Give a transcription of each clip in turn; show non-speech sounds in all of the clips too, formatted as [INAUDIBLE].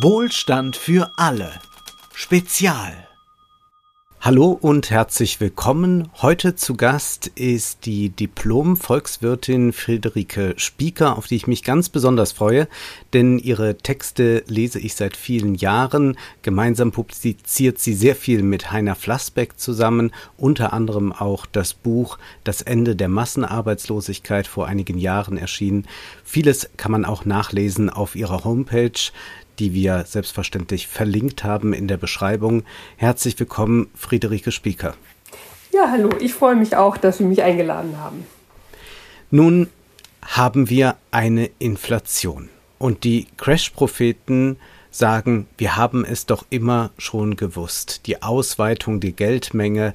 Wohlstand für alle. Spezial. Hallo und herzlich willkommen. Heute zu Gast ist die Diplom-Volkswirtin Friederike Spieker, auf die ich mich ganz besonders freue, denn ihre Texte lese ich seit vielen Jahren. Gemeinsam publiziert sie sehr viel mit Heiner Flassbeck zusammen, unter anderem auch das Buch Das Ende der Massenarbeitslosigkeit vor einigen Jahren erschienen. Vieles kann man auch nachlesen auf ihrer Homepage die wir selbstverständlich verlinkt haben in der Beschreibung. Herzlich willkommen, Friederike Spieker. Ja, hallo, ich freue mich auch, dass Sie mich eingeladen haben. Nun haben wir eine Inflation und die Crash-Propheten sagen, wir haben es doch immer schon gewusst. Die Ausweitung der Geldmenge,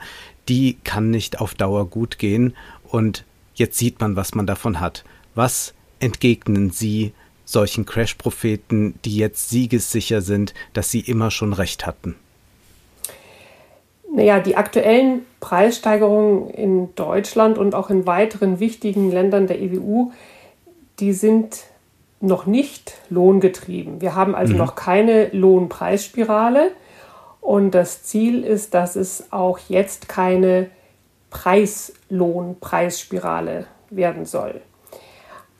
die kann nicht auf Dauer gut gehen und jetzt sieht man, was man davon hat. Was entgegnen Sie solchen Crash-Propheten, die jetzt siegessicher sind, dass sie immer schon recht hatten? Naja, die aktuellen Preissteigerungen in Deutschland und auch in weiteren wichtigen Ländern der EWU, die sind noch nicht lohngetrieben. Wir haben also mhm. noch keine Lohnpreisspirale und das Ziel ist, dass es auch jetzt keine Preislohnpreisspirale werden soll.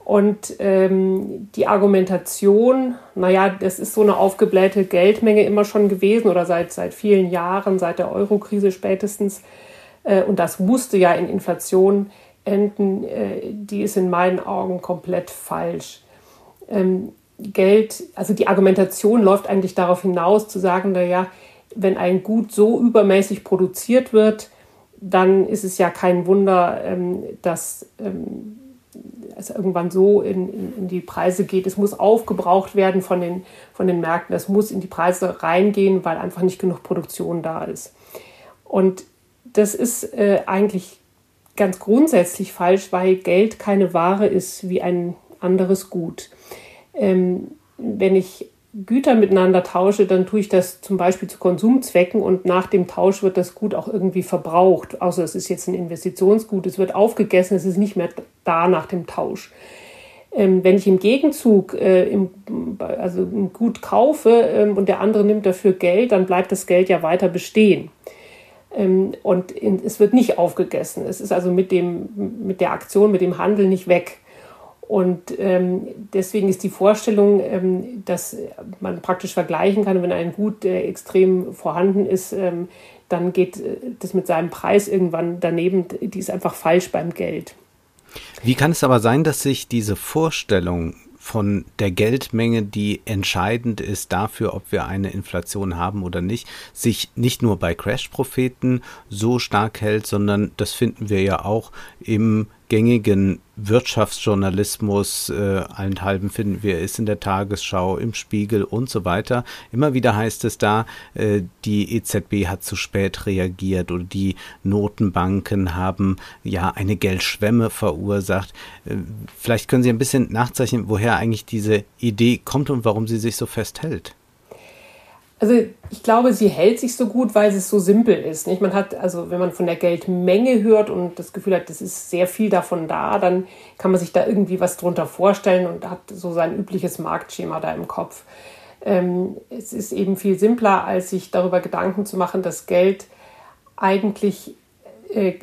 Und ähm, die Argumentation, naja, das ist so eine aufgeblähte Geldmenge immer schon gewesen oder seit, seit vielen Jahren, seit der Eurokrise spätestens. Äh, und das musste ja in Inflation enden, äh, die ist in meinen Augen komplett falsch. Ähm, Geld, also die Argumentation läuft eigentlich darauf hinaus, zu sagen, naja, wenn ein Gut so übermäßig produziert wird, dann ist es ja kein Wunder, ähm, dass ähm, es irgendwann so in, in, in, die Preise geht. Es muss aufgebraucht werden von den, von den Märkten. Es muss in die Preise reingehen, weil einfach nicht genug Produktion da ist. Und das ist äh, eigentlich ganz grundsätzlich falsch, weil Geld keine Ware ist wie ein anderes Gut. Ähm, wenn ich Güter miteinander tausche, dann tue ich das zum Beispiel zu Konsumzwecken und nach dem Tausch wird das Gut auch irgendwie verbraucht. Außer es ist jetzt ein Investitionsgut, es wird aufgegessen, es ist nicht mehr da nach dem Tausch. Ähm, wenn ich im Gegenzug äh, im, also ein Gut kaufe ähm, und der andere nimmt dafür Geld, dann bleibt das Geld ja weiter bestehen. Ähm, und in, es wird nicht aufgegessen. Es ist also mit, dem, mit der Aktion, mit dem Handel nicht weg. Und ähm, deswegen ist die Vorstellung, ähm, dass man praktisch vergleichen kann, wenn ein Gut äh, extrem vorhanden ist, ähm, dann geht äh, das mit seinem Preis irgendwann daneben, die ist einfach falsch beim Geld. Wie kann es aber sein, dass sich diese Vorstellung von der Geldmenge, die entscheidend ist dafür, ob wir eine Inflation haben oder nicht, sich nicht nur bei Crash-Propheten so stark hält, sondern das finden wir ja auch im gängigen Wirtschaftsjournalismus, äh, allenthalben finden wir es in der Tagesschau, im Spiegel und so weiter. Immer wieder heißt es da, äh, die EZB hat zu spät reagiert oder die Notenbanken haben ja eine Geldschwemme verursacht. Äh, vielleicht können Sie ein bisschen nachzeichnen, woher eigentlich diese Idee kommt und warum sie sich so festhält. Also ich glaube, sie hält sich so gut, weil es so simpel ist. Nicht? Man hat, also wenn man von der Geldmenge hört und das Gefühl hat, das ist sehr viel davon da, dann kann man sich da irgendwie was drunter vorstellen und hat so sein übliches Marktschema da im Kopf. Ähm, es ist eben viel simpler, als sich darüber Gedanken zu machen, dass Geld eigentlich äh,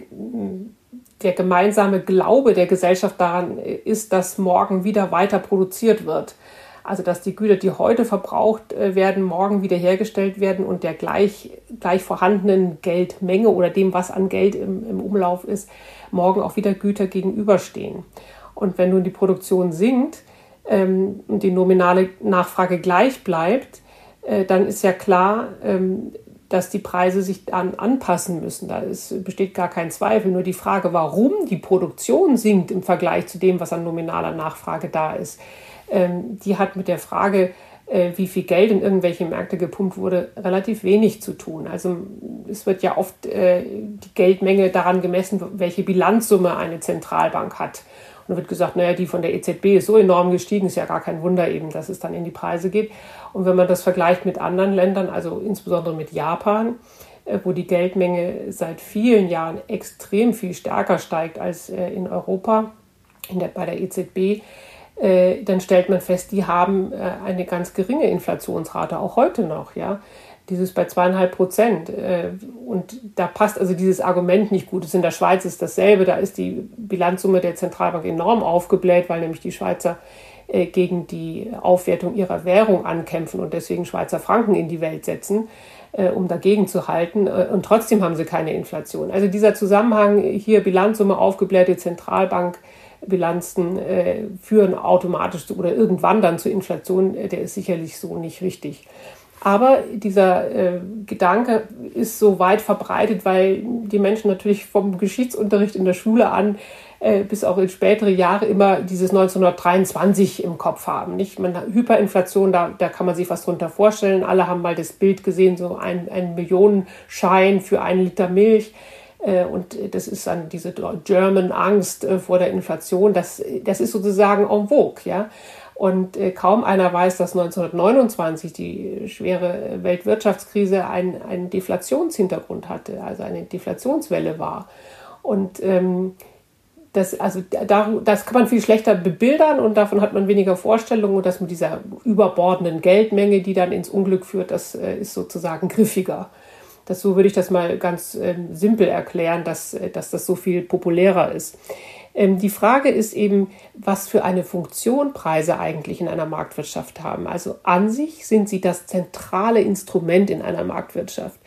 der gemeinsame Glaube der Gesellschaft daran ist, dass morgen wieder weiter produziert wird. Also dass die Güter, die heute verbraucht äh, werden, morgen wiederhergestellt werden und der gleich, gleich vorhandenen Geldmenge oder dem, was an Geld im, im Umlauf ist, morgen auch wieder Güter gegenüberstehen. Und wenn nun die Produktion sinkt ähm, und die nominale Nachfrage gleich bleibt, äh, dann ist ja klar, ähm, dass die Preise sich an, anpassen müssen. Da ist, besteht gar kein Zweifel. Nur die Frage, warum die Produktion sinkt im Vergleich zu dem, was an nominaler Nachfrage da ist, die hat mit der Frage, äh, wie viel Geld in irgendwelche Märkte gepumpt wurde, relativ wenig zu tun. Also es wird ja oft äh, die Geldmenge daran gemessen, welche Bilanzsumme eine Zentralbank hat. Und da wird gesagt, naja, die von der EZB ist so enorm gestiegen, ist ja gar kein Wunder eben, dass es dann in die Preise geht. Und wenn man das vergleicht mit anderen Ländern, also insbesondere mit Japan, äh, wo die Geldmenge seit vielen Jahren extrem viel stärker steigt als in Europa, in der, bei der EZB, äh, dann stellt man fest, die haben äh, eine ganz geringe Inflationsrate, auch heute noch, ja. Dieses bei zweieinhalb Prozent. Äh, und da passt also dieses Argument nicht gut. in der Schweiz ist dasselbe. Da ist die Bilanzsumme der Zentralbank enorm aufgebläht, weil nämlich die Schweizer äh, gegen die Aufwertung ihrer Währung ankämpfen und deswegen Schweizer Franken in die Welt setzen, äh, um dagegen zu halten. Und trotzdem haben sie keine Inflation. Also dieser Zusammenhang hier Bilanzsumme aufgeblähte Zentralbank Bilanzen äh, führen automatisch zu, oder irgendwann dann zur Inflation, äh, der ist sicherlich so nicht richtig. Aber dieser äh, Gedanke ist so weit verbreitet, weil die Menschen natürlich vom Geschichtsunterricht in der Schule an äh, bis auch in spätere Jahre immer dieses 1923 im Kopf haben. Nicht? Man, Hyperinflation, da, da kann man sich was drunter vorstellen. Alle haben mal das Bild gesehen, so ein, ein Millionenschein für einen Liter Milch. Äh, und das ist dann diese German Angst äh, vor der Inflation. Das, das ist sozusagen en vogue, ja. Und äh, kaum einer weiß, dass 1929 die schwere Weltwirtschaftskrise einen, einen Deflationshintergrund hatte, also eine Deflationswelle war. Und ähm, das, also da, das kann man viel schlechter bebildern und davon hat man weniger Vorstellungen. Und das mit dieser überbordenden Geldmenge, die dann ins Unglück führt, das äh, ist sozusagen griffiger. Das, so würde ich das mal ganz ähm, simpel erklären, dass, äh, dass das so viel populärer ist. Ähm, die Frage ist eben, was für eine Funktion Preise eigentlich in einer Marktwirtschaft haben. Also an sich sind sie das zentrale Instrument in einer Marktwirtschaft.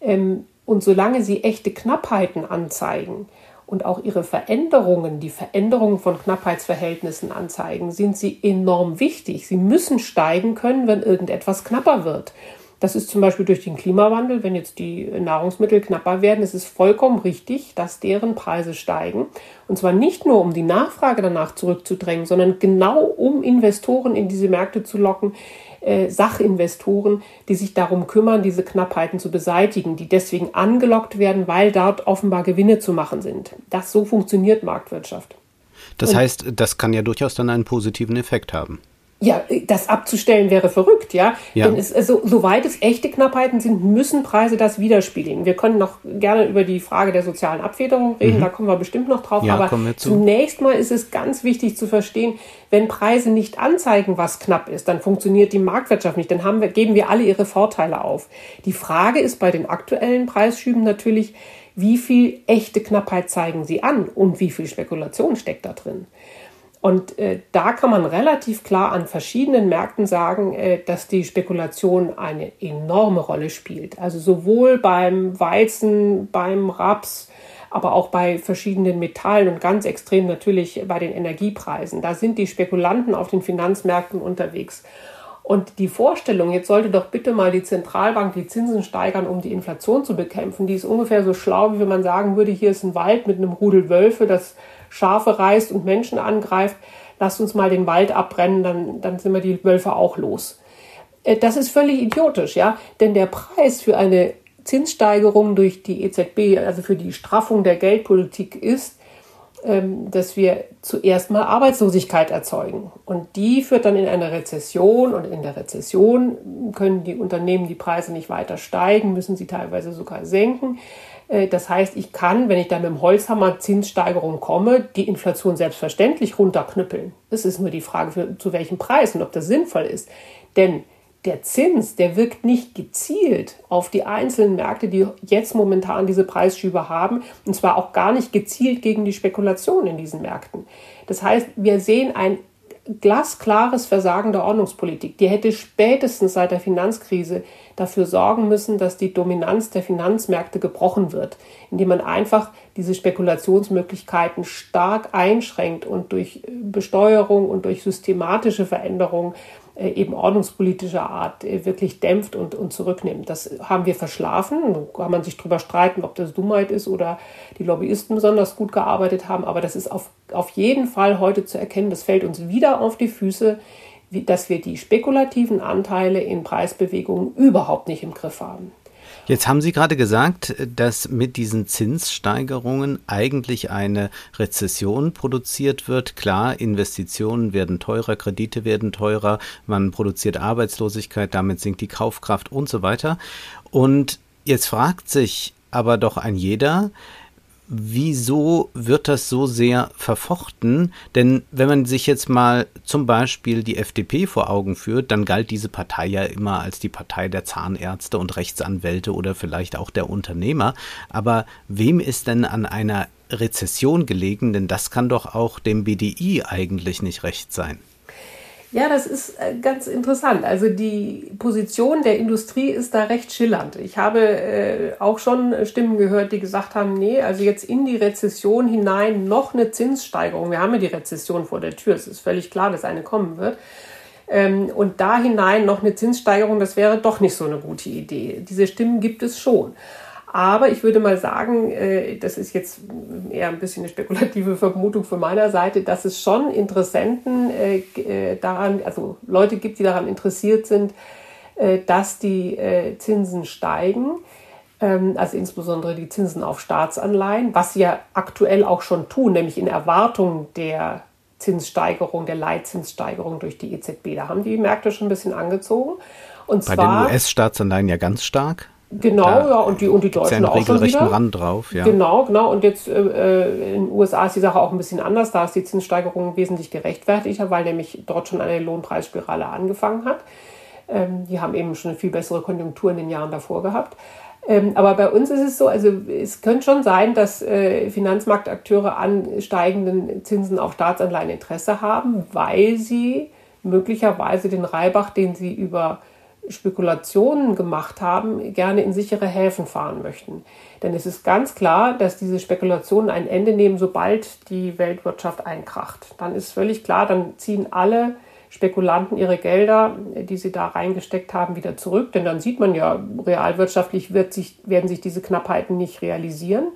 Ähm, und solange sie echte Knappheiten anzeigen, und auch ihre Veränderungen, die Veränderungen von Knappheitsverhältnissen anzeigen, sind sie enorm wichtig. Sie müssen steigen können, wenn irgendetwas knapper wird. Das ist zum Beispiel durch den Klimawandel, wenn jetzt die Nahrungsmittel knapper werden, ist es vollkommen richtig, dass deren Preise steigen. Und zwar nicht nur, um die Nachfrage danach zurückzudrängen, sondern genau um Investoren in diese Märkte zu locken, äh, Sachinvestoren, die sich darum kümmern, diese Knappheiten zu beseitigen, die deswegen angelockt werden, weil dort offenbar Gewinne zu machen sind. Das so funktioniert Marktwirtschaft. Das Und heißt, das kann ja durchaus dann einen positiven Effekt haben. Ja, das abzustellen wäre verrückt, ja. ja. Denn es, also, soweit es echte Knappheiten sind, müssen Preise das widerspiegeln. Wir können noch gerne über die Frage der sozialen Abfederung reden, mhm. da kommen wir bestimmt noch drauf. Ja, aber zunächst mal ist es ganz wichtig zu verstehen, wenn Preise nicht anzeigen, was knapp ist, dann funktioniert die Marktwirtschaft nicht. Dann haben wir, geben wir alle ihre Vorteile auf. Die Frage ist bei den aktuellen Preisschüben natürlich, wie viel echte Knappheit zeigen sie an und wie viel Spekulation steckt da drin. Und äh, da kann man relativ klar an verschiedenen Märkten sagen, äh, dass die Spekulation eine enorme Rolle spielt. Also sowohl beim Weizen, beim Raps, aber auch bei verschiedenen Metallen und ganz extrem natürlich bei den Energiepreisen. Da sind die Spekulanten auf den Finanzmärkten unterwegs. Und die Vorstellung, jetzt sollte doch bitte mal die Zentralbank die Zinsen steigern, um die Inflation zu bekämpfen, die ist ungefähr so schlau, wie wenn man sagen würde, hier ist ein Wald mit einem Rudel Wölfe, das Schafe reißt und Menschen angreift, lasst uns mal den Wald abbrennen, dann, dann sind wir die Wölfe auch los. Äh, das ist völlig idiotisch, ja, denn der Preis für eine Zinssteigerung durch die EZB, also für die Straffung der Geldpolitik ist, dass wir zuerst mal Arbeitslosigkeit erzeugen. Und die führt dann in eine Rezession und in der Rezession können die Unternehmen die Preise nicht weiter steigen, müssen sie teilweise sogar senken. Äh, das heißt, ich kann, wenn ich da mit dem Holzhammer Zinssteigerung komme, die Inflation selbstverständlich runterknüppeln. Es ist nur die Frage, zu welchem Preis und ob das sinnvoll ist. Denn der Zins, der wirkt nicht gezielt auf die einzelnen Märkte, die jetzt momentan diese Preisschübe haben, und zwar auch gar nicht gezielt gegen die Spekulation in diesen Märkten. Das heißt, wir sehen ein glasklares Versagen der Ordnungspolitik. Die hätte spätestens seit der Finanzkrise dafür sorgen müssen, dass die Dominanz der Finanzmärkte gebrochen wird, indem man einfach diese Spekulationsmöglichkeiten stark einschränkt und durch Besteuerung und durch systematische Veränderungen eben ordnungspolitischer Art äh, wirklich dämpft und, und zurücknimmt. Das haben wir verschlafen. Da kann man sich darüber streiten, ob das Dummheit ist oder die Lobbyisten besonders gut gearbeitet haben. Aber das ist auf, auf jeden Fall heute zu erkennen. Das fällt uns wieder auf die Füße, wie, dass wir die spekulativen Anteile in Preisbewegungen überhaupt nicht im Griff haben. Jetzt haben Sie gerade gesagt, dass mit diesen Zinssteigerungen eigentlich eine Rezession produziert wird. Klar, Investitionen werden teurer, Kredite werden teurer, man produziert Arbeitslosigkeit, damit sinkt die Kaufkraft und so weiter. Und jetzt fragt sich aber doch ein jeder, wieso wird das so sehr verfochten? Denn wenn man sich jetzt mal zum Beispiel die FDP vor Augen führt, dann galt diese Partei ja immer als die Partei der Zahnärzte und Rechtsanwälte oder vielleicht auch der Unternehmer. Aber wem ist denn an einer Rezession gelegen? Denn das kann doch auch dem BDI eigentlich nicht recht sein. Ja, das ist äh, ganz interessant. Also die Position der Industrie ist da recht schillernd. Ich habe äh, auch schon Stimmen gehört, die gesagt haben, nee, also jetzt in die Rezession hinein noch eine Zinssteigerung. Wir haben ja die Rezession vor der Tür. Es ist völlig klar, dass eine kommen wird. Ähm, und da hinein noch eine Zinssteigerung, das wäre doch nicht so eine gute Idee. Diese Stimmen gibt es schon. Aber ich würde mal sagen, äh, das ist jetzt eher ein bisschen eine spekulative Vermutung von meiner Seite, dass es schon Interessenten äh, äh, daran, also Leute gibt, die daran interessiert sind, dass die Zinsen steigen. Ähm, also insbesondere die Zinsen auf Staatsanleihen, was sie ja aktuell auch schon tun, nämlich in Erwartung der Zinssteigerung, der Leitzinssteigerung durch die EZB. Da haben die Märkte schon ein bisschen angezogen. Und Bei zwar, den US-Staatsanleihen ja ganz stark. Genau, da ja, und die, und die Deutschen ja auch schon wieder. Rand drauf, ja. Genau, genau. Und jetzt äh, in den USA ist die Sache auch ein bisschen anders. Da ist die Zinssteigerung wesentlich gerechtfertigter, weil nämlich dort schon eine Lohnpreisspirale angefangen hat. Ähm, die haben eben schon eine viel bessere Konjunktur in den Jahren davor gehabt. Ähm, aber bei uns ist es so, also es könnte schon sein, dass äh, Finanzmarktakteure an steigenden Zinsen auf Staatsanleihen Interesse haben, weil sie möglicherweise den Reibach, den sie über Spekulationen gemacht haben, gerne in sichere Häfen fahren möchten. Denn es ist ganz klar, dass diese Spekulationen ein Ende nehmen, sobald die Weltwirtschaft einkracht. Dann ist völlig klar, dann ziehen alle Spekulanten ihre Gelder, die sie da reingesteckt haben, wieder zurück. Denn dann sieht man ja, realwirtschaftlich sich, werden sich diese Knappheiten nicht realisieren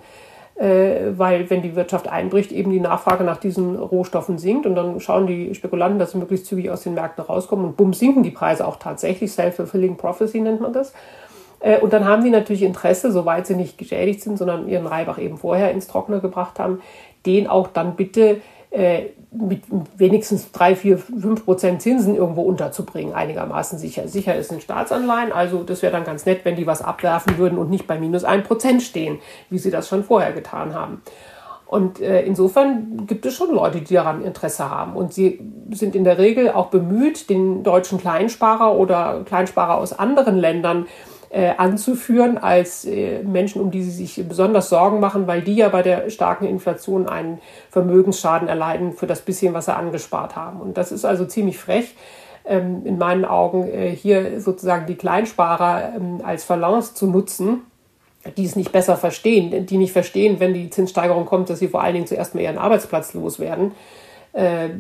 weil wenn die Wirtschaft einbricht, eben die Nachfrage nach diesen Rohstoffen sinkt und dann schauen die Spekulanten, dass sie möglichst zügig aus den Märkten rauskommen und bumm, sinken die Preise auch tatsächlich. Self-fulfilling prophecy nennt man das. Äh, und dann haben die natürlich Interesse, soweit sie nicht geschädigt sind, sondern ihren Reibach eben vorher ins Trockene gebracht haben, den auch dann bitte äh, mit wenigstens 3, 4, 5 Prozent Zinsen irgendwo unterzubringen, einigermaßen sicher. Sicher ist ein Staatsanleihen, also das wäre dann ganz nett, wenn die was abwerfen würden und nicht bei minus 1 Prozent stehen, wie sie das schon vorher getan haben. Und äh, insofern gibt es schon Leute, die daran Interesse haben. Und sie sind in der Regel auch bemüht, den deutschen Kleinsparer oder Kleinsparer aus anderen Ländern äh, anzuführen als äh, Menschen, um die sie sich besonders Sorgen machen, weil die ja bei der starken Inflation einen Vermögensschaden erleiden für das bisschen, was sie angespart haben. Und das ist also ziemlich frech. Ähm, in meinen Augen äh, hier sozusagen die Kleinsparer ähm, als Balance zu nutzen, die es nicht besser verstehen, die nicht verstehen, wenn die Zinssteigerung kommt, dass sie vor allen Dingen zuerst mal ihren Arbeitsplatz loswerden äh,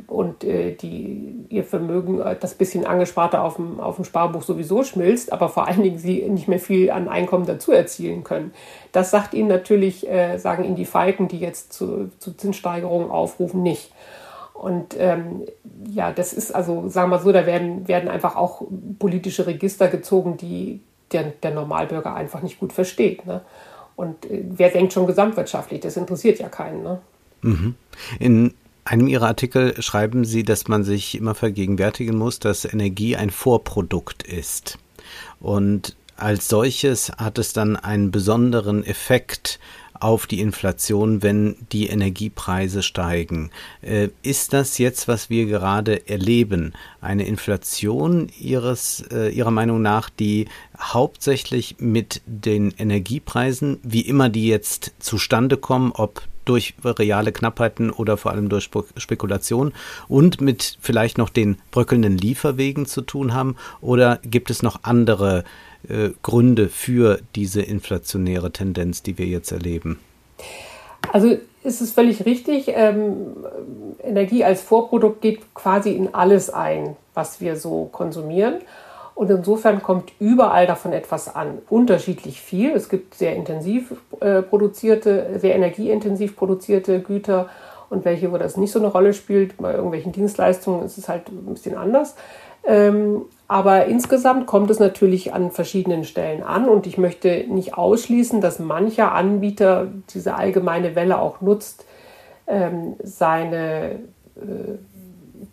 und äh, die, ihr Vermögen, äh, das bisschen angesparte auf dem, auf dem Sparbuch sowieso schmilzt, aber vor allen Dingen sie nicht mehr viel an Einkommen dazu erzielen können. Das sagt ihnen natürlich, äh, sagen ihnen die Falken, die jetzt zu, zu Zinssteigerungen aufrufen, nicht. Und ähm, ja, das ist also, sagen wir mal so, da werden, werden einfach auch politische Register gezogen, die der, der Normalbürger einfach nicht gut versteht. Ne? Und äh, wer denkt schon gesamtwirtschaftlich? Das interessiert ja keinen. Ne? Mhm. In einem Ihrer Artikel schreiben Sie, dass man sich immer vergegenwärtigen muss, dass Energie ein Vorprodukt ist. Und als solches hat es dann einen besonderen Effekt auf die Inflation, wenn die Energiepreise steigen. Äh, ist das jetzt, was wir gerade erleben, eine Inflation Ihres, äh, Ihrer Meinung nach, die hauptsächlich mit den Energiepreisen, wie immer die jetzt zustande kommen, ob durch reale Knappheiten oder vor allem durch Spekulation und mit vielleicht noch den bröckelnden Lieferwegen zu tun haben? Oder gibt es noch andere äh, Gründe für diese inflationäre Tendenz, die wir jetzt erleben? Also ist es völlig richtig. Ähm, Energie als Vorprodukt geht quasi in alles ein, was wir so konsumieren. Und insofern kommt überall davon etwas an. Unterschiedlich viel. Es gibt sehr intensiv äh, produzierte, sehr energieintensiv produzierte Güter und welche, wo das nicht so eine Rolle spielt. Bei irgendwelchen Dienstleistungen ist es halt ein bisschen anders. Ähm, aber insgesamt kommt es natürlich an verschiedenen Stellen an und ich möchte nicht ausschließen, dass mancher Anbieter diese allgemeine Welle auch nutzt, ähm, seine äh,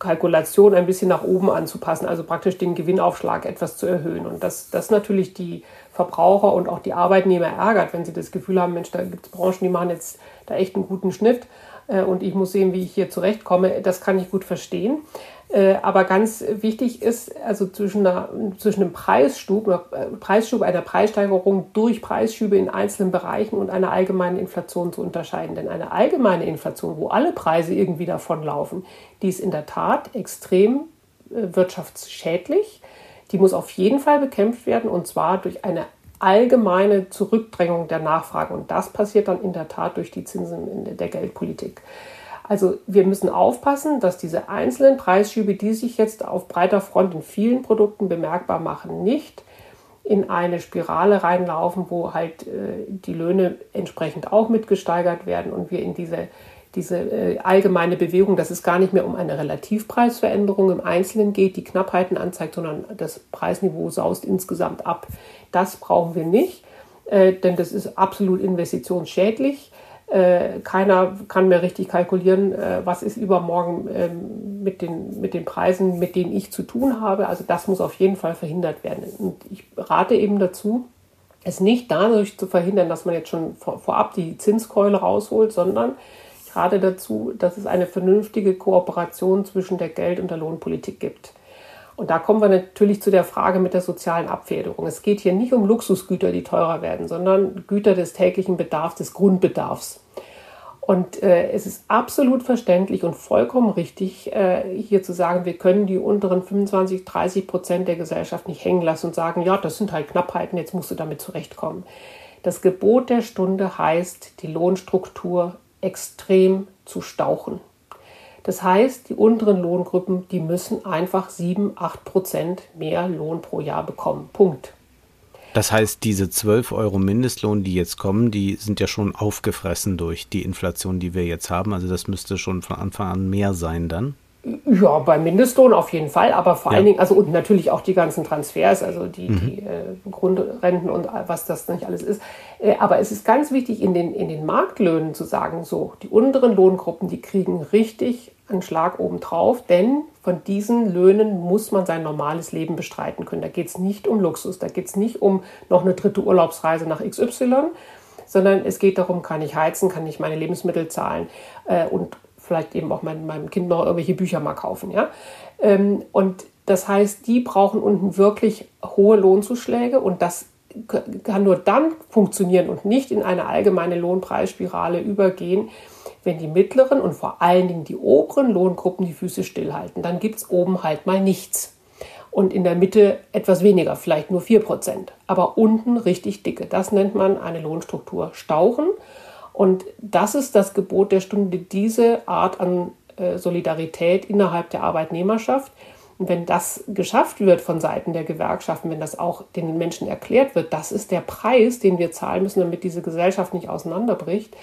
Kalkulation ein bisschen nach oben anzupassen, also praktisch den Gewinnaufschlag etwas zu erhöhen. Und das, das natürlich die Verbraucher und auch die Arbeitnehmer ärgert, wenn sie das Gefühl haben, Mensch, da gibt es Branchen, die machen jetzt da echt einen guten Schnitt äh, und ich muss sehen, wie ich hier zurechtkomme. Das kann ich gut verstehen. Äh, aber ganz wichtig ist, also zwischen, einer, zwischen einem Preisschub, äh, Preisschub, einer Preissteigerung durch Preisschübe in einzelnen Bereichen und einer allgemeinen Inflation zu unterscheiden. Denn eine allgemeine Inflation, wo alle Preise irgendwie davonlaufen, die ist in der Tat extrem wirtschaftsschädlich. Die muss auf jeden Fall bekämpft werden und zwar durch eine allgemeine Zurückdrängung der Nachfrage. Und das passiert dann in der Tat durch die Zinsen in der Geldpolitik. Also wir müssen aufpassen, dass diese einzelnen Preisschübe, die sich jetzt auf breiter Front in vielen Produkten bemerkbar machen, nicht in eine Spirale reinlaufen, wo halt äh, die Löhne entsprechend auch mitgesteigert werden und wir in diese, diese äh, allgemeine Bewegung, dass es gar nicht mehr um eine Relativpreisveränderung im Einzelnen geht, die Knappheiten anzeigt, sondern das Preisniveau saust insgesamt ab. Das brauchen wir nicht, äh, denn das ist absolut investitionsschädlich. Äh, keiner kann mehr richtig kalkulieren, äh, was ist übermorgen ähm, mit, den, mit den Preisen, mit denen ich zu tun habe. Also das muss auf jeden Fall verhindert werden. Und ich rate eben dazu, es nicht dadurch zu verhindern, dass man jetzt schon vor, vorab die Zinskeule rausholt, sondern ich rate dazu, dass es eine vernünftige Kooperation zwischen der Geld- und der Lohnpolitik gibt. Und da kommen wir natürlich zu der Frage mit der sozialen Abfederung. Es geht hier nicht um Luxusgüter, die teurer werden, sondern Güter des täglichen Bedarfs, des Grundbedarfs. Und äh, es ist absolut verständlich und vollkommen richtig, äh, hier zu sagen, wir können die unteren 25, 30 Prozent der Gesellschaft nicht hängen lassen und sagen, ja, das sind halt Knappheiten, jetzt musst du damit zurechtkommen. Das Gebot der Stunde heißt, die Lohnstruktur extrem zu stauchen. Das heißt, die unteren Lohngruppen, die müssen einfach 7, 8 Prozent mehr Lohn pro Jahr bekommen. Punkt. Das heißt, diese 12 Euro Mindestlohn, die jetzt kommen, die sind ja schon aufgefressen durch die Inflation, die wir jetzt haben. Also das müsste schon von Anfang an mehr sein dann. Ja, beim Mindestlohn auf jeden Fall, aber vor ja. allen Dingen, also und natürlich auch die ganzen Transfers, also die, mhm. die äh, Grundrenten und was das nicht alles ist. Äh, aber es ist ganz wichtig, in den, in den Marktlöhnen zu sagen, so, die unteren Lohngruppen, die kriegen richtig einen Schlag obendrauf, denn von diesen Löhnen muss man sein normales Leben bestreiten können. Da geht es nicht um Luxus, da geht es nicht um noch eine dritte Urlaubsreise nach XY, sondern es geht darum, kann ich heizen, kann ich meine Lebensmittel zahlen äh, und vielleicht eben auch mein, meinem Kind noch irgendwelche Bücher mal kaufen. Ja? Ähm, und das heißt, die brauchen unten wirklich hohe Lohnzuschläge und das kann nur dann funktionieren und nicht in eine allgemeine Lohnpreisspirale übergehen, wenn die mittleren und vor allen Dingen die oberen Lohngruppen die Füße stillhalten. Dann gibt es oben halt mal nichts. Und in der Mitte etwas weniger, vielleicht nur 4%. Aber unten richtig dicke. Das nennt man eine Lohnstruktur Stauchen. Und das ist das Gebot der Stunde, diese Art an äh, Solidarität innerhalb der Arbeitnehmerschaft. Und wenn das geschafft wird von Seiten der Gewerkschaften, wenn das auch den Menschen erklärt wird, das ist der Preis, den wir zahlen müssen, damit diese Gesellschaft nicht auseinanderbricht,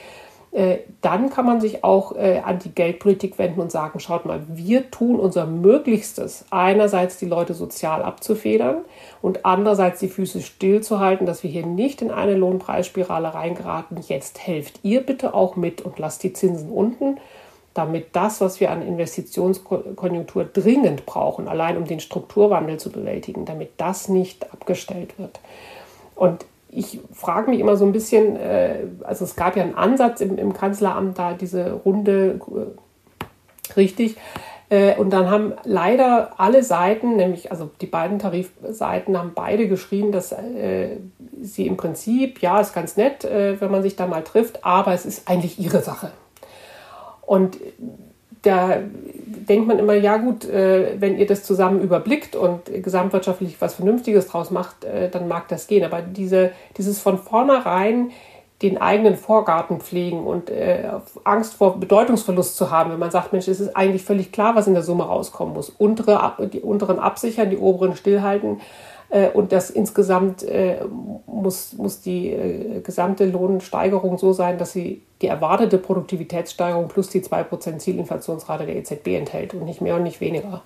dann kann man sich auch äh, an die Geldpolitik wenden und sagen, schaut mal, wir tun unser Möglichstes, einerseits die Leute sozial abzufedern und andererseits die Füße stillzuhalten, dass wir hier nicht in eine Lohnpreisspirale reingeraten. Jetzt helft ihr bitte auch mit und lasst die Zinsen unten, damit das, was wir an Investitionskonjunktur dringend brauchen, allein um den Strukturwandel zu bewältigen, damit das nicht abgestellt wird. Und ich frage mich immer so ein bisschen, äh, also es gab ja einen Ansatz im, im Kanzleramt da, diese Runde, äh, richtig. Äh, und dann haben leider alle Seiten, nämlich also die beiden Tarifseiten, haben beide geschrieben, dass äh, sie im Prinzip, ja, ist ganz nett, äh, wenn man sich da mal trifft, aber es ist eigentlich ihre Sache. Und da denkt man immer, ja gut, äh, wenn ihr das zusammen überblickt und gesamtwirtschaftlich was Vernünftiges draus macht, äh, dann mag das gehen. Aber diese, dieses von vornherein den eigenen Vorgarten pflegen und äh, Angst vor Bedeutungsverlust zu haben, wenn man sagt, Mensch, es ist eigentlich völlig klar, was in der Summe rauskommen muss. Untere, die unteren absichern, die oberen stillhalten und das insgesamt äh, muss, muss die äh, gesamte Lohnsteigerung so sein, dass sie die erwartete Produktivitätssteigerung plus die 2% Zielinflationsrate der EZB enthält und nicht mehr und nicht weniger.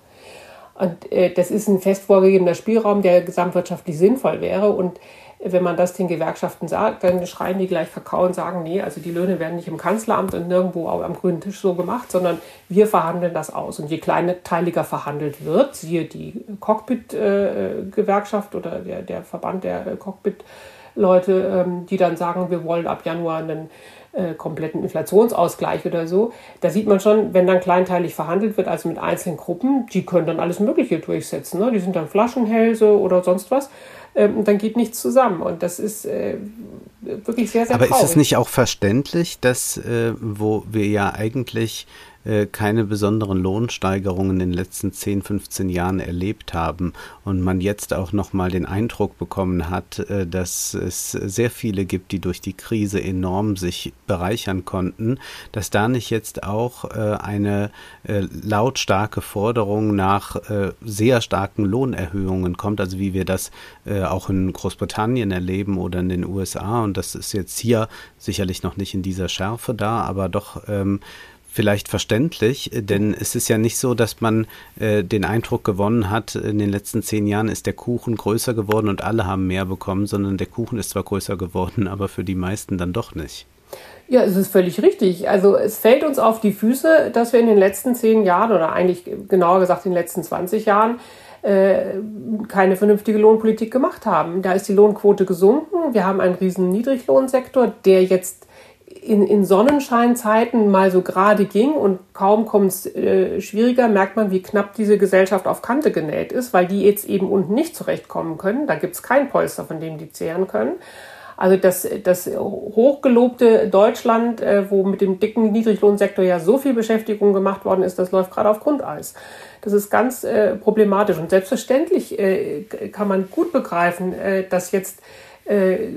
Und äh, das ist ein fest vorgegebener Spielraum, der gesamtwirtschaftlich sinnvoll wäre. Und wenn man das den Gewerkschaften sagt, dann schreien die gleich Kakao und sagen, nee, also die Löhne werden nicht im Kanzleramt und nirgendwo am grünen Tisch so gemacht, sondern wir verhandeln das aus. Und je kleinteiliger verhandelt wird, siehe die Cockpit-Gewerkschaft oder der, der Verband der Cockpit-Leute, ähm, die dann sagen, wir wollen ab Januar einen äh, kompletten Inflationsausgleich oder so. Da sieht man schon, wenn dann kleinteilig verhandelt wird, also mit einzelnen Gruppen, die können dann alles Mögliche durchsetzen. Ne? Die sind dann Flaschenhälse oder sonst was. Ähm, dann geht nichts zusammen. Und das ist äh, wirklich sehr, sehr Aber traurig. ist es nicht auch verständlich, dass, äh, wo wir ja eigentlich äh, keine besonderen Lohnsteigerungen in den letzten 10, 15 Jahren erlebt haben und man jetzt auch noch mal den Eindruck bekommen hat, äh, dass es sehr viele gibt, die durch die Krise enorm sich bereichern konnten, dass da nicht jetzt auch äh, eine lautstarke Forderung nach sehr starken Lohnerhöhungen kommt, also wie wir das auch in Großbritannien erleben oder in den USA und das ist jetzt hier sicherlich noch nicht in dieser Schärfe da, aber doch ähm, vielleicht verständlich, denn es ist ja nicht so, dass man äh, den Eindruck gewonnen hat, in den letzten zehn Jahren ist der Kuchen größer geworden und alle haben mehr bekommen, sondern der Kuchen ist zwar größer geworden, [LAUGHS] aber für die meisten dann doch nicht. Ja, es ist völlig richtig. Also es fällt uns auf die Füße, dass wir in den letzten zehn Jahren oder eigentlich genauer gesagt in den letzten 20 Jahren äh, keine vernünftige Lohnpolitik gemacht haben. Da ist die Lohnquote gesunken. Wir haben einen riesen Niedriglohnsektor, der jetzt in, in Sonnenscheinzeiten mal so gerade ging und kaum kommt es äh, schwieriger, merkt man, wie knapp diese Gesellschaft auf Kante genäht ist, weil die jetzt eben unten nicht zurechtkommen können. Da gibt es kein Polster, von dem die zehren können. Also das, das hochgelobte Deutschland, äh, wo mit dem dicken Niedriglohnsektor ja so viel Beschäftigung gemacht worden ist, das läuft gerade auf Grundeis. Das ist ganz äh, problematisch. Und selbstverständlich äh, kann man gut begreifen, äh, dass jetzt äh,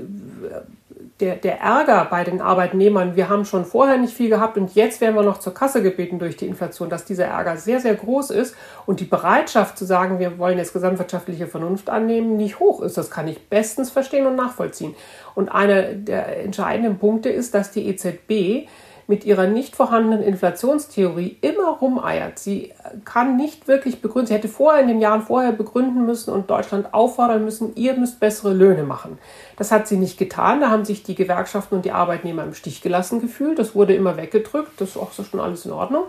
der, der Ärger bei den Arbeitnehmern, wir haben schon vorher nicht viel gehabt und jetzt werden wir noch zur Kasse gebeten durch die Inflation, dass dieser Ärger sehr, sehr groß ist und die Bereitschaft zu sagen, wir wollen jetzt gesamtwirtschaftliche Vernunft annehmen, nicht hoch ist. Das kann ich bestens verstehen und nachvollziehen. Und einer der entscheidenden Punkte ist, dass die EZB mit ihrer nicht vorhandenen Inflationstheorie immer rumeiert. Sie kann nicht wirklich begründen, sie hätte vorher in den Jahren vorher begründen müssen und Deutschland auffordern müssen, ihr müsst bessere Löhne machen. Das hat sie nicht getan. Da haben sich die Gewerkschaften und die Arbeitnehmer im Stich gelassen gefühlt. Das wurde immer weggedrückt. Das ist auch so schon alles in Ordnung.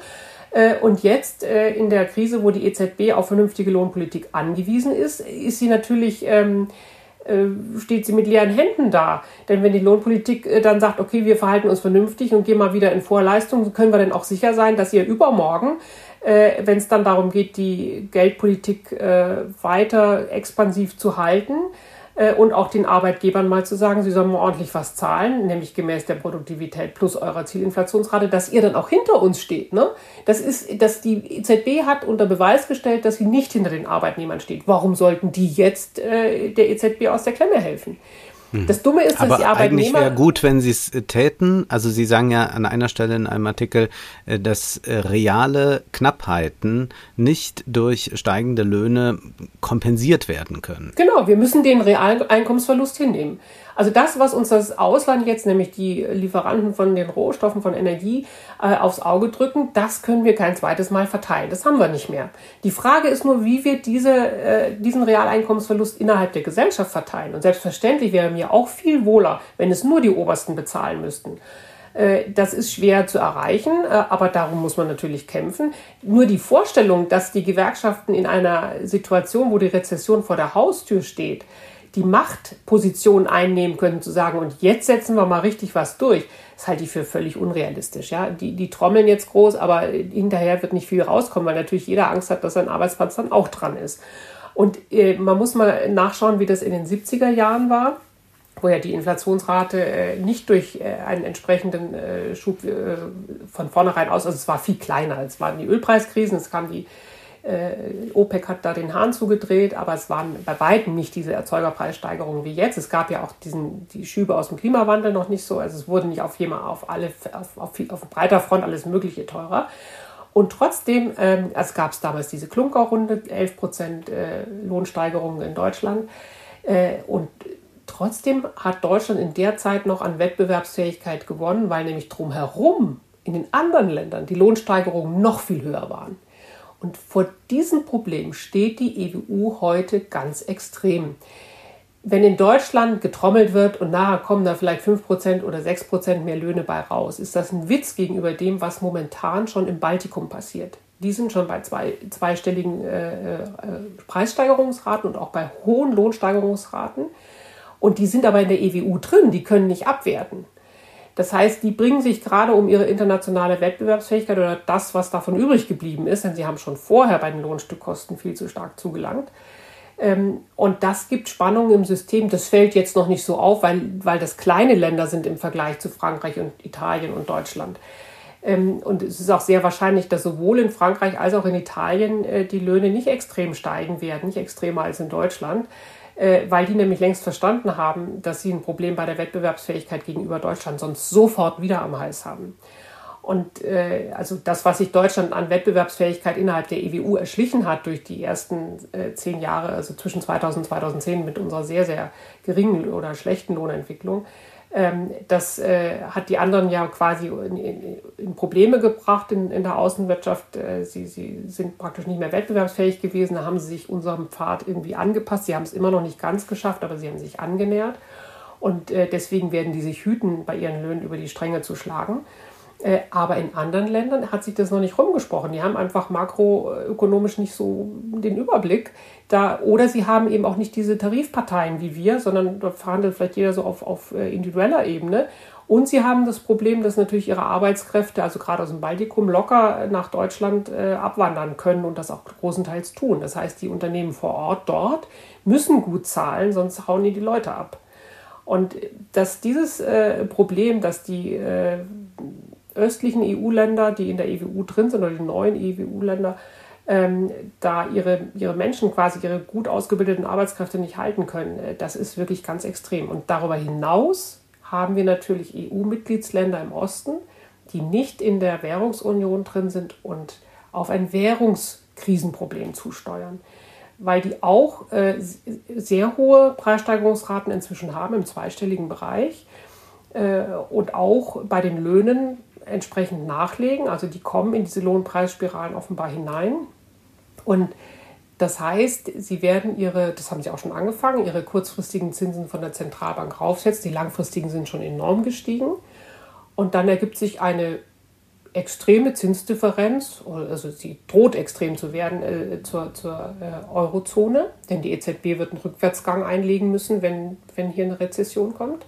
Äh, und jetzt äh, in der Krise, wo die EZB auf vernünftige Lohnpolitik angewiesen ist, ist sie natürlich ähm, äh, steht sie mit leeren Händen da. Denn wenn die Lohnpolitik äh, dann sagt, okay, wir verhalten uns vernünftig und gehen mal wieder in Vorleistung, können wir denn auch sicher sein, dass ihr übermorgen, äh, wenn es dann darum geht, die Geldpolitik weiter expansiv zu halten, äh, und auch den Arbeitgebern mal zu sagen, sie sollen mal ordentlich was zahlen, nämlich gemäß der Produktivität plus eurer Zielinflationsrate, dass ihr dann auch hinter uns steht. Ne? Das ist, dass die EZB hat unter Beweis gestellt, dass sie nicht hinter den Arbeitnehmern steht. Warum sollten die jetzt äh, der EZB aus der Klemme helfen? Das Dumme ist, dass Aber die Arbeitnehmer. Eigentlich wäre gut, wenn sie es äh, täten. Also Sie sagen ja an einer Stelle in einem Artikel, äh, dass äh, reale Knappheiten nicht durch steigende Löhne kompensiert werden können. Genau, wir müssen den realen Einkommensverlust hinnehmen. Also das, was uns das Ausland jetzt, nämlich die Lieferanten von den Rohstoffen, von Energie, äh, aufs Auge drücken, das können wir kein zweites Mal verteilen. Das haben wir nicht mehr. Die Frage ist nur, wie wir diese, äh, diesen Realeinkommensverlust innerhalb der Gesellschaft verteilen. Und selbstverständlich wäre mir auch viel wohler, wenn es nur die Obersten bezahlen müssten. Äh, das ist schwer zu erreichen, äh, aber darum muss man natürlich kämpfen. Nur die Vorstellung, dass die Gewerkschaften in einer Situation, wo die Rezession vor der Haustür steht, die Machtposition einnehmen können, zu sagen, und jetzt setzen wir mal richtig was durch, das halte ich für völlig unrealistisch. Ja? Die, die trommeln jetzt groß, aber hinterher wird nicht viel rauskommen, weil natürlich jeder Angst hat, dass sein Arbeitsplatz dann auch dran ist. Und äh, man muss mal nachschauen, wie das in den 70er Jahren war wo ja die Inflationsrate äh, nicht durch äh, einen entsprechenden äh, Schub äh, von vornherein aus, also es war viel kleiner. Es waren die Ölpreiskrisen, es kam die äh, OPEC hat da den Hahn zugedreht, aber es waren bei weitem nicht diese Erzeugerpreissteigerungen wie jetzt. Es gab ja auch diesen, die Schübe aus dem Klimawandel noch nicht so. Also es wurde nicht auf, jemand, auf, alle, auf, auf, auf breiter Front alles Mögliche teurer. Und trotzdem, ähm, es gab damals diese Klunkerrunde, 11 Prozent äh, Lohnsteigerungen in Deutschland. Äh, und trotzdem hat Deutschland in der Zeit noch an Wettbewerbsfähigkeit gewonnen, weil nämlich drumherum in den anderen Ländern die Lohnsteigerungen noch viel höher waren. Und vor diesem Problem steht die EU heute ganz extrem. Wenn in Deutschland getrommelt wird und nachher kommen da vielleicht 5% oder 6% mehr Löhne bei raus, ist das ein Witz gegenüber dem, was momentan schon im Baltikum passiert. Die sind schon bei zwei, zweistelligen äh, äh, Preissteigerungsraten und auch bei hohen Lohnsteigerungsraten. Und die sind aber in der EWU drin, die können nicht abwerten. Das heißt, die bringen sich gerade um ihre internationale Wettbewerbsfähigkeit oder das, was davon übrig geblieben ist, denn sie haben schon vorher bei den Lohnstückkosten viel zu stark zugelangt. Ähm, und das gibt Spannungen im System. Das fällt jetzt noch nicht so auf, weil, weil das kleine Länder sind im Vergleich zu Frankreich und Italien und Deutschland. Ähm, und es ist auch sehr wahrscheinlich, dass sowohl in Frankreich als auch in Italien äh, die Löhne nicht extrem steigen werden, nicht extremer als in Deutschland. Äh, weil die nämlich längst verstanden haben, dass sie ein Problem bei der Wettbewerbsfähigkeit gegenüber Deutschland sonst sofort wieder am Hals haben. Und äh, also das, was sich Deutschland an Wettbewerbsfähigkeit innerhalb der EWU erschlichen hat durch die ersten äh, zehn Jahre, also zwischen 2000 und 2010 mit unserer sehr, sehr geringen oder schlechten Lohnentwicklung, das äh, hat die anderen ja quasi in, in, in Probleme gebracht in, in der Außenwirtschaft. Äh, sie, sie sind praktisch nicht mehr wettbewerbsfähig gewesen. Da haben sie sich unserem Pfad irgendwie angepasst. Sie haben es immer noch nicht ganz geschafft, aber sie haben sich angenähert. Und äh, deswegen werden die sich hüten, bei ihren Löhnen über die Stränge zu schlagen. Äh, aber in anderen Ländern hat sich das noch nicht rumgesprochen. Die haben einfach makroökonomisch nicht so den Überblick. Da, oder sie haben eben auch nicht diese Tarifparteien wie wir, sondern da verhandelt vielleicht jeder so auf, auf äh, individueller Ebene. Und sie haben das Problem, dass natürlich ihre Arbeitskräfte, also gerade aus dem Baltikum, locker nach Deutschland äh, abwandern können und das auch großenteils tun. Das heißt, die Unternehmen vor Ort dort müssen gut zahlen, sonst hauen die die Leute ab. Und dass dieses äh, Problem, dass die äh, östlichen EU-Länder, die in der EWU drin sind, oder die neuen EWU-Länder, ähm, da ihre, ihre Menschen quasi, ihre gut ausgebildeten Arbeitskräfte nicht halten können. Äh, das ist wirklich ganz extrem. Und darüber hinaus haben wir natürlich EU-Mitgliedsländer im Osten, die nicht in der Währungsunion drin sind und auf ein Währungskrisenproblem zusteuern, weil die auch äh, sehr hohe Preissteigerungsraten inzwischen haben im zweistelligen Bereich äh, und auch bei den Löhnen entsprechend nachlegen. Also die kommen in diese Lohnpreisspiralen offenbar hinein. Und das heißt, sie werden ihre, das haben sie auch schon angefangen, ihre kurzfristigen Zinsen von der Zentralbank raufsetzen. Die langfristigen sind schon enorm gestiegen. Und dann ergibt sich eine extreme Zinsdifferenz, also sie droht extrem zu werden äh, zur, zur äh, Eurozone, denn die EZB wird einen Rückwärtsgang einlegen müssen, wenn, wenn hier eine Rezession kommt.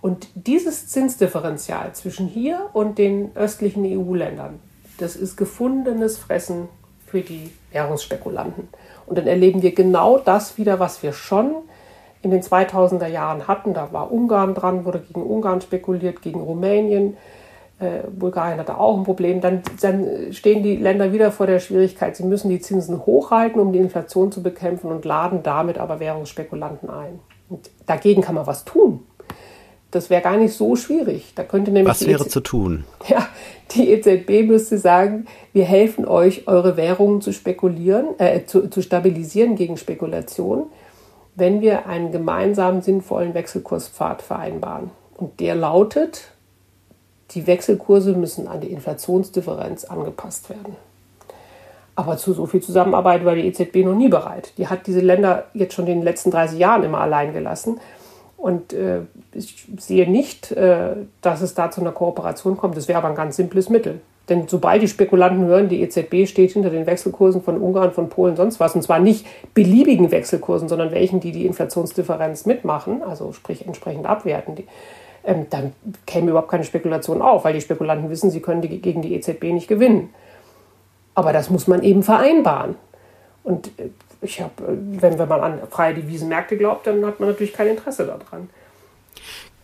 Und dieses Zinsdifferenzial zwischen hier und den östlichen EU-Ländern, das ist gefundenes Fressen für die Währungsspekulanten. Und dann erleben wir genau das wieder, was wir schon in den 2000er Jahren hatten. Da war Ungarn dran, wurde gegen Ungarn spekuliert, gegen Rumänien. Äh, Bulgarien hatte auch ein Problem. Dann, dann stehen die Länder wieder vor der Schwierigkeit, sie müssen die Zinsen hochhalten, um die Inflation zu bekämpfen und laden damit aber Währungsspekulanten ein. Und dagegen kann man was tun. Das wäre gar nicht so schwierig. Da könnte nämlich Was wäre zu tun? [LAUGHS] Ja, die EZB müsste sagen, wir helfen euch, eure Währungen zu spekulieren, äh, zu, zu stabilisieren gegen Spekulation, wenn wir einen gemeinsamen sinnvollen Wechselkurspfad vereinbaren. Und der lautet, die Wechselkurse müssen an die Inflationsdifferenz angepasst werden. Aber zu so viel Zusammenarbeit war die EZB noch nie bereit. Die hat diese Länder jetzt schon in den letzten 30 Jahren immer allein gelassen. Und äh, ich sehe nicht, äh, dass es da zu einer Kooperation kommt. Das wäre aber ein ganz simples Mittel. Denn sobald die Spekulanten hören, die EZB steht hinter den Wechselkursen von Ungarn, von Polen, sonst was, und zwar nicht beliebigen Wechselkursen, sondern welchen, die die Inflationsdifferenz mitmachen, also sprich entsprechend abwerten, die, ähm, dann käme überhaupt keine Spekulation auf, weil die Spekulanten wissen, sie können die, gegen die EZB nicht gewinnen. Aber das muss man eben vereinbaren. Und äh, ich habe, wenn, wenn man an freie Devisenmärkte glaubt, dann hat man natürlich kein Interesse daran.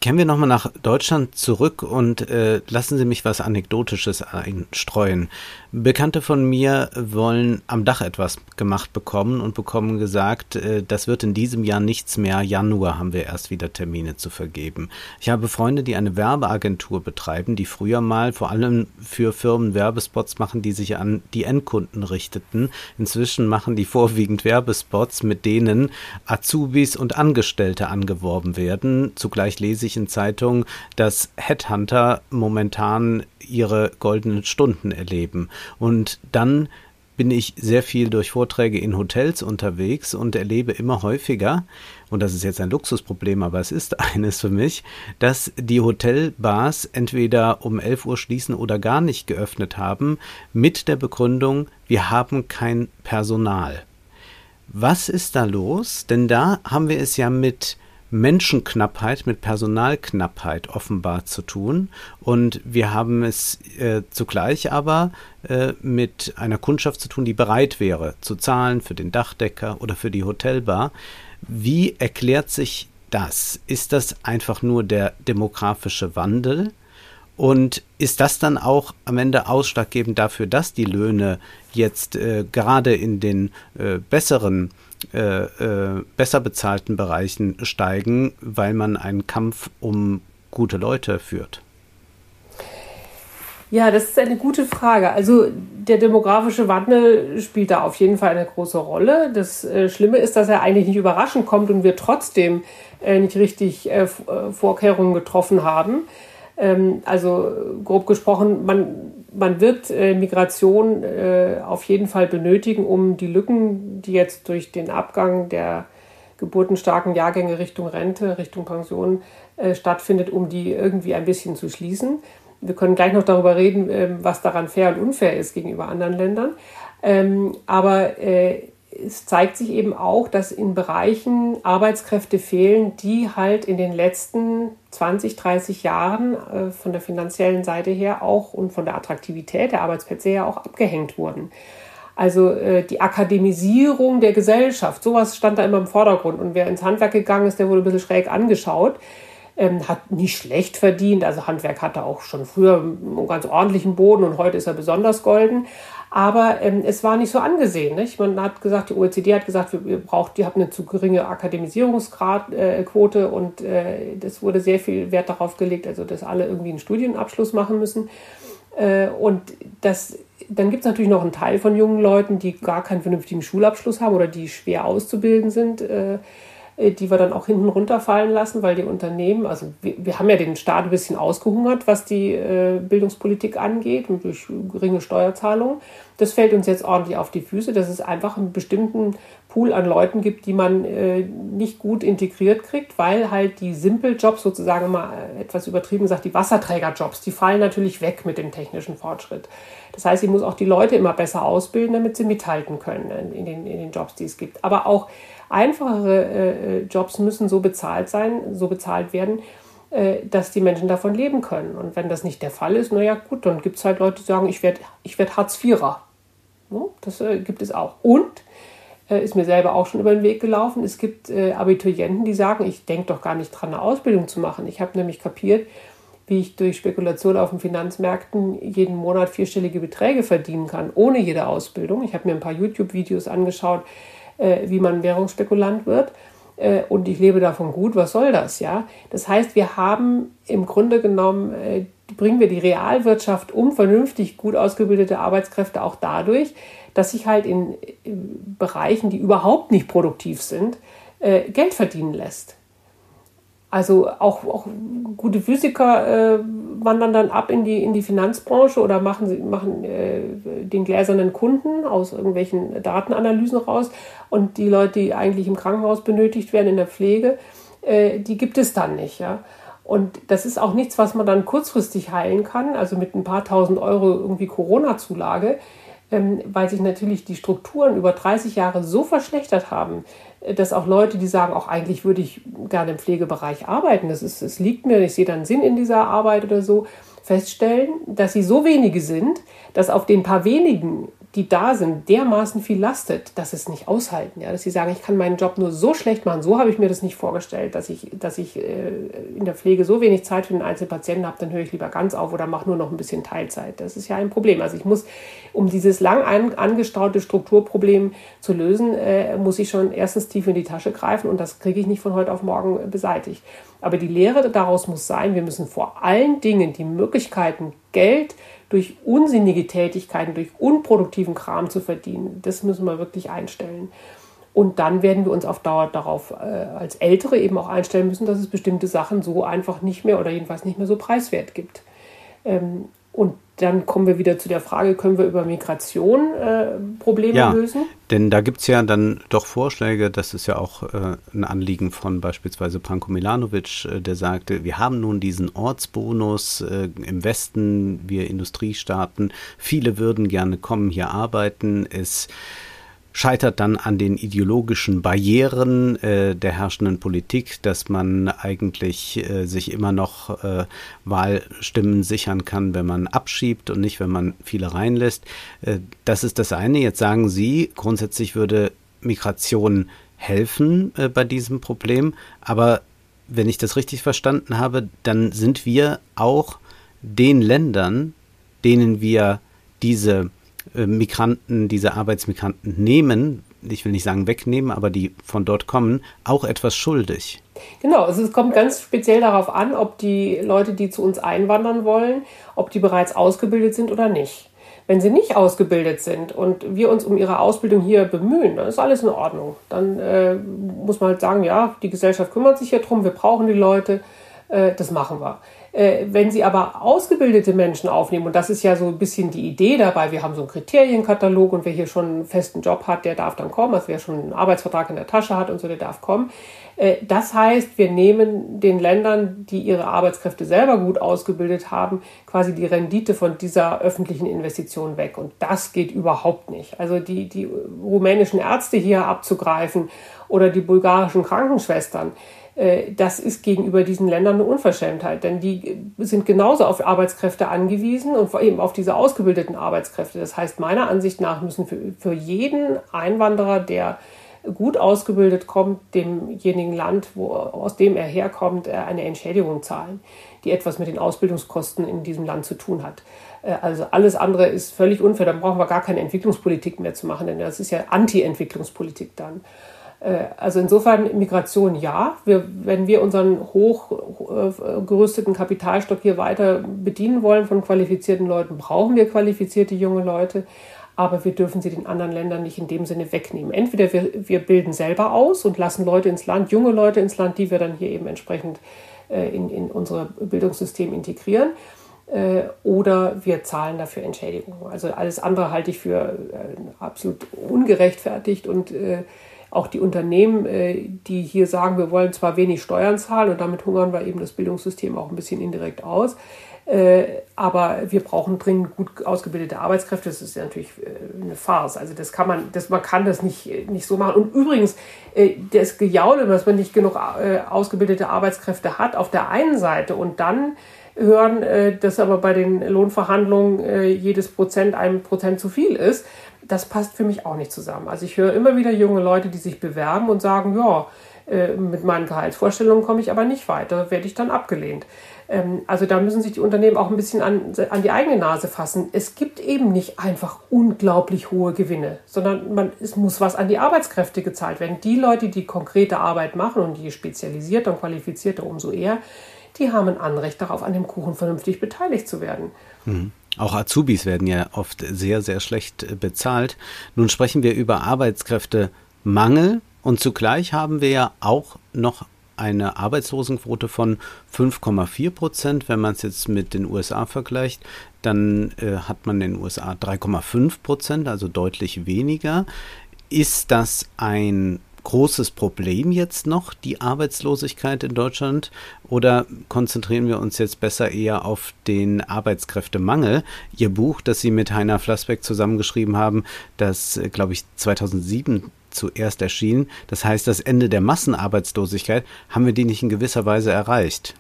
Kehren wir nochmal nach Deutschland zurück und äh, lassen Sie mich was Anekdotisches einstreuen. Bekannte von mir wollen am Dach etwas gemacht bekommen und bekommen gesagt, äh, das wird in diesem Jahr nichts mehr. Januar haben wir erst wieder Termine zu vergeben. Ich habe Freunde, die eine Werbeagentur betreiben, die früher mal vor allem für Firmen Werbespots machen, die sich an die Endkunden richteten. Inzwischen machen die vorwiegend Werbespots, mit denen Azubis und Angestellte angeworben werden. Zugleich lese ich in Zeitungen, dass Headhunter momentan ihre goldenen Stunden erleben. Und dann bin ich sehr viel durch Vorträge in Hotels unterwegs und erlebe immer häufiger, und das ist jetzt ein Luxusproblem, aber es ist [LAUGHS] eines für mich, dass die Hotelbars entweder um 11 Uhr schließen oder gar nicht geöffnet haben, mit der Begründung, wir haben kein Personal. Was ist da los? Denn da haben wir es ja mit Menschenknappheit, mit Personalknappheit offenbar zu tun. Und wir haben es äh, zugleich aber äh, mit einer Kundschaft zu tun, die bereit wäre zu zahlen für den Dachdecker oder für die Hotelbar. Wie erklärt sich das? Ist das einfach nur der demografische Wandel? Und ist das dann auch am Ende ausschlaggebend dafür, dass die Löhne jetzt äh, gerade in den äh, besseren äh, äh, besser bezahlten Bereichen steigen, weil man einen Kampf um gute Leute führt? Ja, das ist eine gute Frage. Also der demografische Wandel spielt da auf jeden Fall eine große Rolle. Das äh, Schlimme ist, dass er eigentlich nicht überraschend kommt und wir trotzdem äh, nicht richtig äh, äh Vorkehrungen getroffen haben. Ähm, also grob gesprochen, man man wird äh, Migration äh, auf jeden Fall benötigen, um die Lücken, die jetzt durch den Abgang der geburtenstarken Jahrgänge Richtung Rente, Richtung Pension äh, stattfindet, um die irgendwie ein bisschen zu schließen. Wir können gleich noch darüber reden, ähm, was daran fair und unfair ist gegenüber anderen Ländern. Ähm, aber es zeigt sich eben auch, dass in Bereichen Arbeitskräfte fehlen, die halt in den letzten 20, 30 Jahren äh, von der finanziellen Seite her auch und von der Attraktivität der Arbeitsplätze her auch abgehängt wurden. Also äh, die Akademisierung der Gesellschaft, sowas stand da immer im Vordergrund. Und wer ins Handwerk gegangen ist, der wurde ein bisschen schräg angeschaut. Ähm, hat nicht schlecht verdient. Also Handwerk hatte auch schon früher einen ganz ordentlichen Boden und heute ist er besonders golden. Aber ähm, es war nicht so angesehen. Nicht? Man hat gesagt, die OECD hat gesagt, wir, wir braucht, die haben eine zu geringe Akademisierungsquote äh, und äh, das wurde sehr viel Wert darauf gelegt, also dass alle irgendwie einen Studienabschluss machen müssen. Äh, und das, dann gibt es natürlich noch einen Teil von jungen Leuten, die gar keinen vernünftigen Schulabschluss haben oder die schwer auszubilden sind. Äh, die wir dann auch hinten runterfallen lassen, weil die Unternehmen, also wir, wir haben ja den Staat ein bisschen ausgehungert, was die äh, Bildungspolitik angeht und durch geringe Steuerzahlungen. Das fällt uns jetzt ordentlich auf die Füße, dass es einfach einen bestimmten Pool an Leuten gibt, die man äh, nicht gut integriert kriegt, weil halt die Simple-Jobs sozusagen mal etwas übertrieben gesagt, die Wasserträgerjobs, die fallen natürlich weg mit dem technischen Fortschritt. Das heißt, ich muss auch die Leute immer besser ausbilden, damit sie mithalten können in den, in den Jobs, die es gibt. Aber auch Einfachere äh, Jobs müssen so bezahlt sein, so bezahlt werden, äh, dass die Menschen davon leben können. Und wenn das nicht der Fall ist, naja, gut, dann gibt es halt Leute, die sagen, ich werde ich werd Hartz-Vierer. Ja, das äh, gibt es auch. Und äh, ist mir selber auch schon über den Weg gelaufen. Es gibt äh, Abiturienten, die sagen, ich denke doch gar nicht dran, eine Ausbildung zu machen. Ich habe nämlich kapiert, wie ich durch Spekulation auf den Finanzmärkten jeden Monat vierstellige Beträge verdienen kann, ohne jede Ausbildung. Ich habe mir ein paar YouTube-Videos angeschaut, äh, wie man Währungsspekulant wird. Äh, und ich lebe davon gut, was soll das, ja? Das heißt, wir haben im Grunde genommen, äh, bringen wir die Realwirtschaft um, vernünftig gut ausgebildete Arbeitskräfte auch dadurch, dass sich halt in, Bereichen, die überhaupt nicht produktiv sind, äh, Geld verdienen lässt. Also auch, auch gute Physiker äh, wandern dann ab in die, in die Finanzbranche oder machen, machen äh, den gläsernen Kunden aus irgendwelchen Datenanalysen raus. Und die Leute, die eigentlich im Krankenhaus benötigt werden, in der Pflege, äh, die gibt es dann nicht. Ja? Und das ist auch nichts, was man dann kurzfristig heilen kann, also mit ein paar tausend Euro irgendwie Corona-Zulage, ähm, weil sich natürlich die Strukturen über 30 Jahre so verschlechtert haben, dass auch Leute, die sagen, auch eigentlich würde ich gerne im Pflegebereich arbeiten, das, das liegt mir, ich sehe dann Sinn in dieser Arbeit oder so, feststellen, dass sie so wenige sind, dass auf den paar wenigen die da sind, dermaßen viel lastet, dass es nicht aushalten. Ja? Dass sie sagen, ich kann meinen Job nur so schlecht machen, so habe ich mir das nicht vorgestellt, dass ich, dass ich äh, in der Pflege so wenig Zeit für den Einzelpatienten habe, dann höre ich lieber ganz auf oder mache nur noch ein bisschen Teilzeit. Das ist ja ein Problem. Also ich muss, um dieses lang angestaute Strukturproblem zu lösen, äh, muss ich schon erstens tief in die Tasche greifen und das kriege ich nicht von heute auf morgen beseitigt. Aber die Lehre daraus muss sein, wir müssen vor allen Dingen die Möglichkeiten, Geld, durch unsinnige Tätigkeiten, durch unproduktiven Kram zu verdienen. Das müssen wir wirklich einstellen. Und dann werden wir uns auf Dauer darauf äh, als Ältere eben auch einstellen müssen, dass es bestimmte Sachen so einfach nicht mehr oder jedenfalls nicht mehr so preiswert gibt. Ähm, Und dann kommen wir wieder zu der Frage, können wir über Migration äh, Probleme ja, lösen? Denn da gibt es ja dann doch Vorschläge, das ist ja auch äh, ein Anliegen von beispielsweise Branko Milanovic, äh, der sagte, wir haben nun diesen Ortsbonus äh, im Westen, wir Industriestaaten, viele würden gerne kommen, hier arbeiten, es scheitert dann an den ideologischen Barrieren äh, der herrschenden Politik, dass man eigentlich äh, sich immer noch äh, Wahlstimmen sichern kann, wenn man abschiebt und nicht, wenn man viele reinlässt. Äh, das ist das eine. Jetzt sagen Sie, grundsätzlich würde Migration helfen äh, bei diesem Problem, aber wenn ich das richtig verstanden habe, dann sind wir auch den Ländern, denen wir diese Migranten, diese Arbeitsmigranten nehmen, ich will nicht sagen wegnehmen, aber die von dort kommen, auch etwas schuldig. Genau, also es kommt ganz speziell darauf an, ob die Leute, die zu uns einwandern wollen, ob die bereits ausgebildet sind oder nicht. Wenn sie nicht ausgebildet sind und wir uns um ihre Ausbildung hier bemühen, dann ist alles in Ordnung. Dann äh, muss man halt sagen, ja, die Gesellschaft kümmert sich ja drum, wir brauchen die Leute, äh, das machen wir. Äh, wenn Sie aber ausgebildete Menschen aufnehmen, und das ist ja so ein bisschen die Idee dabei, wir haben so einen Kriterienkatalog und wer hier schon einen festen Job hat, der darf dann kommen, also wer schon einen Arbeitsvertrag in der Tasche hat und so, der darf kommen. Äh, das heißt, wir nehmen den Ländern, die ihre Arbeitskräfte selber gut ausgebildet haben, quasi die Rendite von dieser öffentlichen Investition weg. Und das geht überhaupt nicht. Also die, die rumänischen Ärzte hier abzugreifen oder die bulgarischen Krankenschwestern, das ist gegenüber diesen Ländern eine Unverschämtheit, denn die sind genauso auf Arbeitskräfte angewiesen und eben auf diese ausgebildeten Arbeitskräfte. Das heißt, meiner Ansicht nach müssen für, für jeden Einwanderer, der gut ausgebildet kommt, demjenigen Land, wo, aus dem er herkommt, äh, eine Entschädigung zahlen, die etwas mit den Ausbildungskosten in diesem Land zu tun hat. Äh, also alles andere ist völlig unfair. Da brauchen wir gar keine Entwicklungspolitik mehr zu machen, denn das ist ja Anti-Entwicklungspolitik dann. Äh, also insofern Migration ja. Wir, wenn wir unseren hochgerüsteten Kapitalstock hier weiter bedienen wollen von qualifizierten Leuten, brauchen wir qualifizierte junge Leute. Aber wir dürfen sie den anderen Ländern nicht in dem Sinne wegnehmen. Entweder wir, wir bilden selber aus und lassen Leute ins Land, junge Leute ins Land, die wir dann hier eben entsprechend äh, in, in unser Bildungssystem integrieren äh, oder wir zahlen dafür Entschädigungen. Also alles andere halte ich für absolut ungerechtfertigt und auch die Unternehmen, äh, die hier sagen, wir wollen zwar wenig Steuern zahlen und damit hungern wir eben das Bildungssystem auch ein bisschen indirekt aus, äh, aber wir brauchen dringend gut ausgebildete Arbeitskräfte. Das ist ja natürlich äh, eine Farce. Also das kann man, das, man kann das nicht, nicht so machen. Und übrigens, das Gejaule, dass man nicht genug ausgebildete Arbeitskräfte hat, auf der einen Seite und dann hören, dass aber bei den Lohnverhandlungen jedes Prozent ein Prozent zu viel ist das passt für mich auch nicht zusammen. Also ich höre immer wieder junge Leute, die sich bewerben und sagen, ja, äh, mit meinen Gehaltsvorstellungen komme ich aber nicht weiter, werde ich dann abgelehnt. Ähm, also da müssen sich die Unternehmen auch ein bisschen an, an die eigene Nase fassen. Es gibt eben nicht einfach unglaublich hohe Gewinne, sondern man, es muss was an die Arbeitskräfte gezahlt werden. Die Leute, die konkrete Arbeit machen und je spezialisierter und qualifizierter, umso eher, die haben ein Anrecht darauf, an dem Kuchen vernünftig beteiligt zu werden. Mhm. Auch Azubis werden ja oft sehr, sehr schlecht äh, bezahlt. Nun sprechen wir über Arbeitskräftemangel und zugleich haben wir ja auch noch eine Arbeitslosenquote von 5,4 Prozent. Wenn man es jetzt mit den USA vergleicht, dann äh, hat man in den USA 3,5 Prozent, also deutlich weniger. Ist das ein großes Problem jetzt noch, die Arbeitslosigkeit in Deutschland? Oder konzentrieren wir uns jetzt besser eher auf den Arbeitskräftemangel? Ihr Buch, das Sie mit Heiner Flassbeck zusammengeschrieben haben, das, äh, glaube ich, 2007 zuerst erschien. Das heißt, das Ende der Massenarbeitslosigkeit, haben wir die nicht in gewisser Weise erreicht?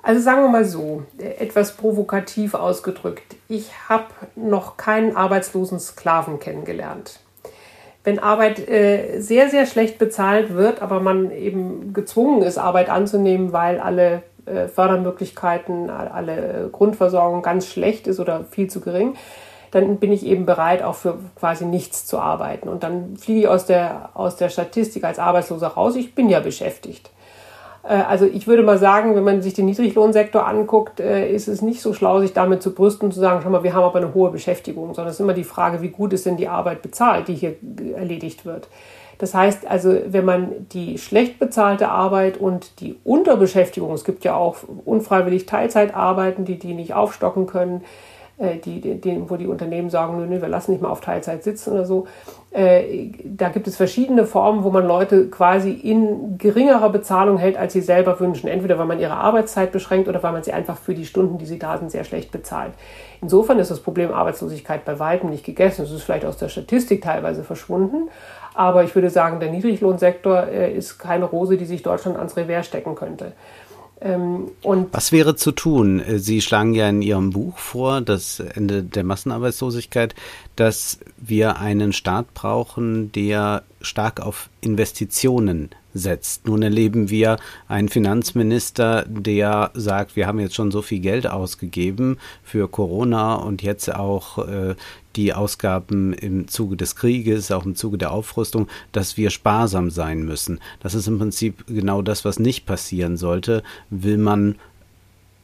Also sagen wir mal so, etwas provokativ ausgedrückt. Ich habe noch keinen arbeitslosen Sklaven kennengelernt wenn Arbeit äh, sehr, sehr schlecht bezahlt wird, aber man eben gezwungen ist, Arbeit anzunehmen, weil alle äh, Fördermöglichkeiten, alle Grundversorgung ganz schlecht ist oder viel zu gering, dann bin ich eben bereit, auch für quasi nichts zu arbeiten. Und dann fliege ich aus der, aus der Statistik als Arbeitsloser raus. Ich bin ja beschäftigt. Äh, also ich würde mal sagen, wenn man sich den Niedriglohnsektor anguckt, äh, ist es nicht so schlau, sich damit zu brüsten und zu sagen, schau mal, wir haben aber eine hohe Beschäftigung, sondern es ist immer die Frage, wie gut ist denn die Arbeit bezahlt, die hier erledigt wird. Das heißt also, wenn man die schlecht bezahlte Arbeit und die Unterbeschäftigung, es gibt ja auch unfreiwillig Teilzeitarbeiten, die die nicht aufstocken können, äh, die, die, wo die Unternehmen sagen, nö, nö, wir lassen nicht mal auf Teilzeit sitzen oder so. Äh, da gibt es verschiedene Formen, wo man Leute quasi in geringerer Bezahlung hält, als sie selber wünschen. Entweder weil man ihre Arbeitszeit beschränkt oder weil man sie einfach für die Stunden, die sie da sind, sehr schlecht bezahlt. Insofern ist das Problem Arbeitslosigkeit bei weitem nicht gegessen. Es ist vielleicht aus der Statistik teilweise verschwunden. Aber ich würde sagen, der Niedriglohnsektor äh, ist keine Rose, die sich Deutschland ans Revers stecken könnte. Ähm, und Was wäre zu tun? Sie schlagen ja in Ihrem Buch vor, das Ende der Massenarbeitslosigkeit, dass wir einen Staat brauchen, der stark auf Investitionen setzt. Nun erleben wir einen Finanzminister, der sagt, wir haben jetzt schon so viel Geld ausgegeben für Corona und jetzt auch äh, die Ausgaben im Zuge des Krieges, auch im Zuge der Aufrüstung, dass wir sparsam sein müssen. Das ist im Prinzip genau das, was nicht passieren sollte, will man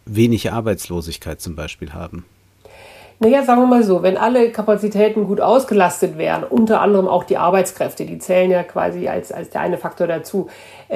wenig Arbeitslosigkeit zum Beispiel haben. Naja, sagen wir mal so, wenn alle Kapazitäten gut ausgelastet wären, unter anderem auch die Arbeitskräfte, die zählen ja quasi als, als der eine Faktor dazu,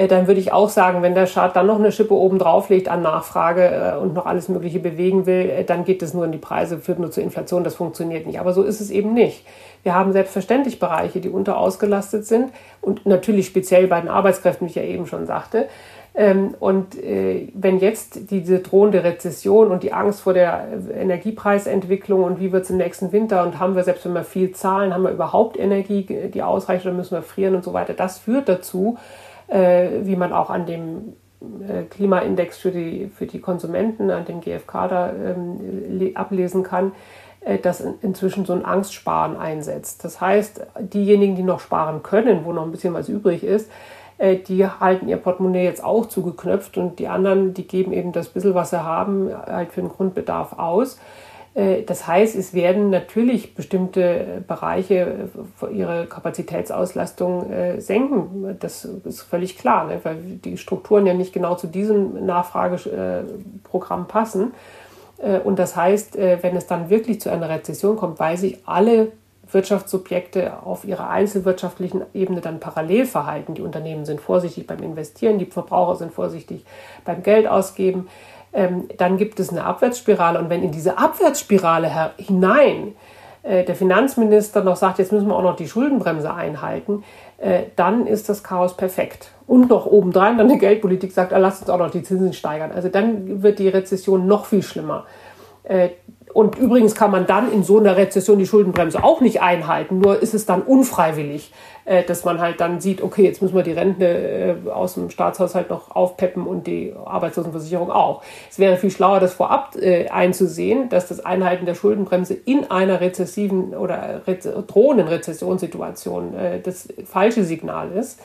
dann würde ich auch sagen, wenn der Staat dann noch eine Schippe oben drauf legt an Nachfrage äh, und noch alles Mögliche bewegen will, äh, dann geht es nur in die Preise, führt nur zur Inflation, das funktioniert nicht. Aber so ist es eben nicht. Wir haben selbstverständlich Bereiche, die unterausgelastet sind und natürlich speziell bei den Arbeitskräften, wie ich ja eben schon sagte. Ähm, und äh, wenn jetzt diese drohende Rezession und die Angst vor der Energiepreisentwicklung und wie wird es im nächsten Winter und haben wir, selbst wenn wir viel zahlen, haben wir überhaupt Energie, die ausreicht oder müssen wir frieren und so weiter, das führt dazu, äh, wie man auch an dem äh, Klimaindex für die, für die Konsumenten, an dem GfK da ähm, ablesen kann, dass inzwischen so ein Angstsparen einsetzt. Das heißt, diejenigen, die noch sparen können, wo noch ein bisschen was übrig ist, äh, die halten ihr Portemonnaie jetzt auch zugeknöpft und die anderen, die geben eben das bisschen, was sie haben, halt für den Grundbedarf aus. Äh, das heißt, es werden natürlich bestimmte Bereiche ihre Kapazitätsauslastung äh, senken. Das ist völlig klar, ne? weil die Strukturen ja nicht genau zu diesem Nachfrageprogramm passen. Und das heißt, wenn es dann wirklich zu einer Rezession kommt, weil sich alle Wirtschaftssubjekte auf ihrer einzelwirtschaftlichen Ebene dann parallel verhalten. Die Unternehmen sind vorsichtig beim Investieren, die Verbraucher sind vorsichtig beim Geld ausgeben. Ähm, dann gibt es eine Abwärtsspirale. Und wenn in diese Abwärtsspirale hinein äh, der Finanzminister noch sagt, jetzt müssen wir auch noch die Schuldenbremse einhalten, äh, dann ist das Chaos perfekt. Und noch obendrein dann die Geldpolitik sagt, ah, lasst uns auch noch die Zinsen steigern. Also dann wird die Rezession noch viel schlimmer. Äh, und übrigens kann man dann in so einer Rezession die Schuldenbremse auch nicht einhalten. Nur ist es dann unfreiwillig, äh, dass man halt dann sieht, okay, jetzt müssen wir die Rente äh, aus dem Staatshaushalt noch aufpeppen und die Arbeitslosenversicherung auch. Es wäre viel schlauer, das vorab einzusehen, dass das Einhalten der Schuldenbremse in einer rezessiven oder drohenden Rezessionssituation das falsche Signal ist.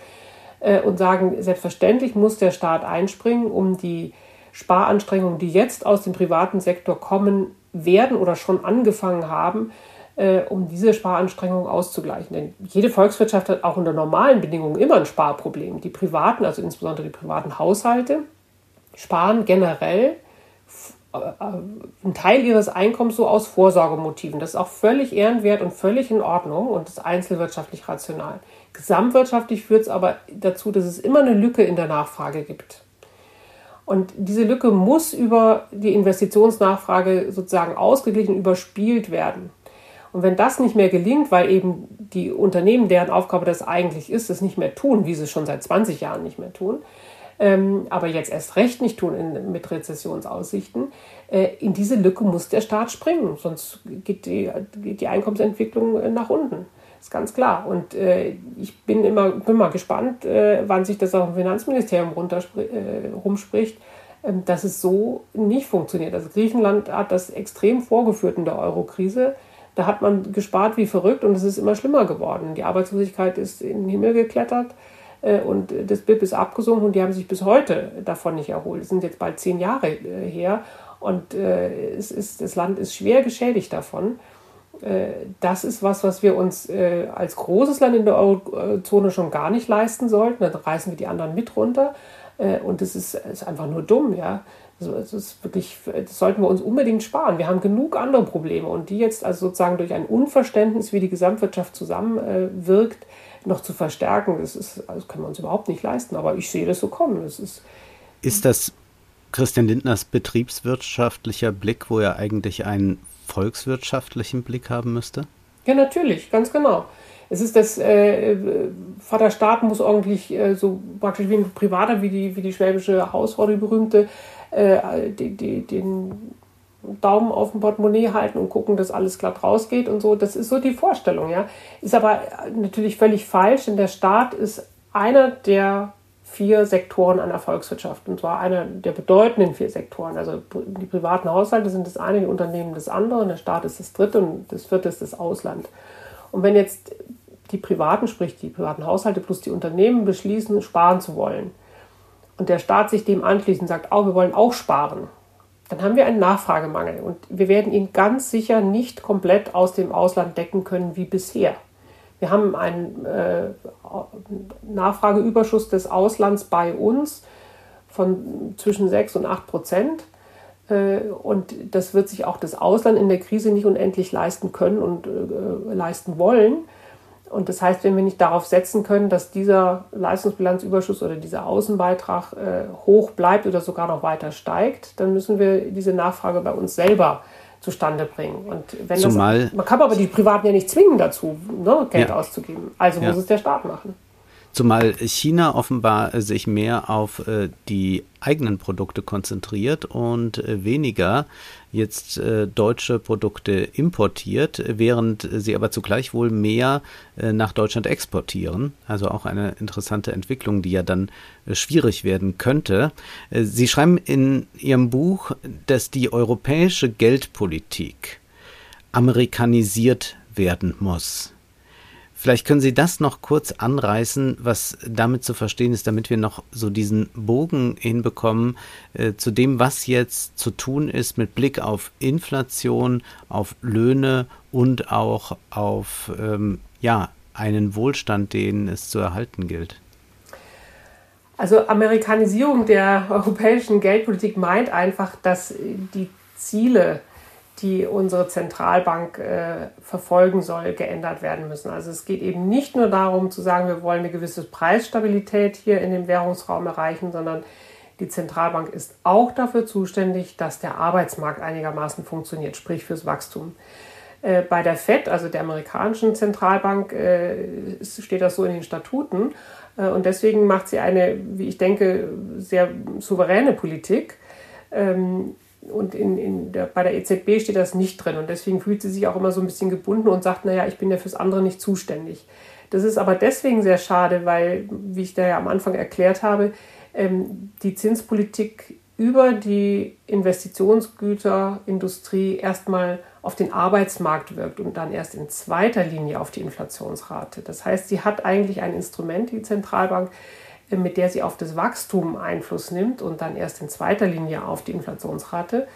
Und sagen, selbstverständlich muss der Staat einspringen, um die Sparanstrengungen, die jetzt aus dem privaten Sektor kommen, werden oder schon angefangen haben, äh, um diese Sparanstrengungen auszugleichen. Denn jede Volkswirtschaft hat auch unter normalen Bedingungen immer ein Sparproblem. Die privaten, also insbesondere die privaten Haushalte, sparen generell äh, einen Teil ihres Einkommens so aus Vorsorgemotiven. Das ist auch völlig ehrenwert und völlig in Ordnung und ist einzelwirtschaftlich rational. Gesamtwirtschaftlich führt es aber dazu, dass es immer eine Lücke in der Nachfrage gibt. Und diese Lücke muss über die Investitionsnachfrage sozusagen ausgeglichen, überspielt werden. Und wenn das nicht mehr gelingt, weil eben die Unternehmen, deren Aufgabe das eigentlich ist, es nicht mehr tun, wie sie es schon seit 20 Jahren nicht mehr tun, ähm, aber jetzt erst recht nicht tun in, mit Rezessionsaussichten, äh, in diese Lücke muss der Staat springen, sonst geht die, geht die Einkommensentwicklung äh, nach unten ist ganz klar. Und äh, ich bin immer bin mal gespannt, äh, wann sich das auch im Finanzministerium äh, rumspricht, ähm, dass es so nicht funktioniert. Also Griechenland hat das extrem vorgeführt in der Eurokrise. Da hat man gespart wie verrückt und es ist immer schlimmer geworden. Die Arbeitslosigkeit ist in den Himmel geklettert äh, und das BIP ist abgesunken und die haben sich bis heute davon nicht erholt. Es sind jetzt bald zehn Jahre äh, her und äh, es ist, das Land ist schwer geschädigt davon. Äh, das ist was, was wir uns äh, als großes Land in der Eurozone schon gar nicht leisten sollten. Dann reißen wir die anderen mit runter. Äh, und das ist, ist einfach nur dumm, ja. Also es ist wirklich, das sollten wir uns unbedingt sparen. Wir haben genug andere Probleme und die jetzt also sozusagen durch ein Unverständnis, wie die Gesamtwirtschaft zusammenwirkt, noch zu verstärken, das, ist, das können wir uns überhaupt nicht leisten. Aber ich sehe das so kommen. Das ist, ist das Christian Lindners betriebswirtschaftlicher Blick, wo er eigentlich einen volkswirtschaftlichen Blick haben müsste? Ja, natürlich, ganz genau. Es ist das, äh, Vaterstaat muss eigentlich äh, so praktisch wie ein Privater, wie die, wie die schwäbische Hausfrau, die berühmte, äh, die, die, den Daumen auf dem Portemonnaie halten und gucken, dass alles glatt rausgeht und so. Das ist so die Vorstellung, ja. Ist aber natürlich völlig falsch, denn der Staat ist einer der vier Sektoren einer Volkswirtschaft und zwar einer der bedeutenden vier Sektoren. Also die privaten Haushalte sind das eine, die Unternehmen das andere der Staat ist das dritte und das vierte ist das Ausland. Und wenn jetzt die Privaten, sprich die privaten Haushalte plus die Unternehmen beschließen, sparen zu wollen und der Staat sich dem anschließt und sagt, oh, wir wollen auch sparen, dann haben wir einen Nachfragemangel und wir werden ihn ganz sicher nicht komplett aus dem Ausland decken können wie bisher. Wir haben einen äh, Nachfrageüberschuss des Auslands bei uns von zwischen 6 und 8 Prozent. Äh, und das wird sich auch das Ausland in der Krise nicht unendlich leisten können und äh, leisten wollen. Und das heißt, wenn wir nicht darauf setzen können, dass dieser Leistungsbilanzüberschuss oder dieser Außenbeitrag äh, hoch bleibt oder sogar noch weiter steigt, dann müssen wir diese Nachfrage bei uns selber zustande bringen. Und wenn Zumal, das, man kann aber die Privaten ja nicht zwingen dazu, ne, Geld ja. auszugeben. Also muss es der Staat machen. Zumal China offenbar sich mehr auf äh, die eigenen Produkte konzentriert und äh, weniger jetzt äh, deutsche Produkte importiert, während sie aber zugleich wohl mehr äh, nach Deutschland exportieren. Also auch eine interessante Entwicklung, die ja dann äh, schwierig werden könnte. Äh, sie schreiben in Ihrem Buch, dass die europäische Geldpolitik amerikanisiert werden muss. Vielleicht können Sie das noch kurz anreißen, was damit zu verstehen ist, damit wir noch so diesen Bogen hinbekommen äh, zu dem, was jetzt zu tun ist mit Blick auf Inflation, auf Löhne und auch auf ähm, ja, einen Wohlstand, den es zu erhalten gilt. Also Amerikanisierung der [LAUGHS] europäischen Geldpolitik meint einfach, dass die Ziele die unsere Zentralbank äh, verfolgen soll, geändert werden müssen. Also es geht eben nicht nur darum zu sagen, wir wollen eine gewisse Preisstabilität hier in dem Währungsraum erreichen, sondern die Zentralbank ist auch dafür zuständig, dass der Arbeitsmarkt einigermaßen funktioniert, sprich fürs Wachstum. Äh, bei der Fed, also der amerikanischen Zentralbank, äh, steht das so in den Statuten. Äh, und deswegen macht sie eine, wie ich denke, sehr souveräne Politik. Ähm, und in, in der, bei der EZB steht das nicht drin. Und deswegen fühlt sie sich auch immer so ein bisschen gebunden und sagt, naja, ich bin ja fürs andere nicht zuständig. Das ist aber deswegen sehr schade, weil, wie ich da ja am Anfang erklärt habe, ähm, die Zinspolitik über die Investitionsgüterindustrie erstmal auf den Arbeitsmarkt wirkt und dann erst in zweiter Linie auf die Inflationsrate. Das heißt, sie hat eigentlich ein Instrument, die Zentralbank, mit der sie auf das Wachstum Einfluss nimmt und dann erst in zweiter Linie auf die Inflationsrate.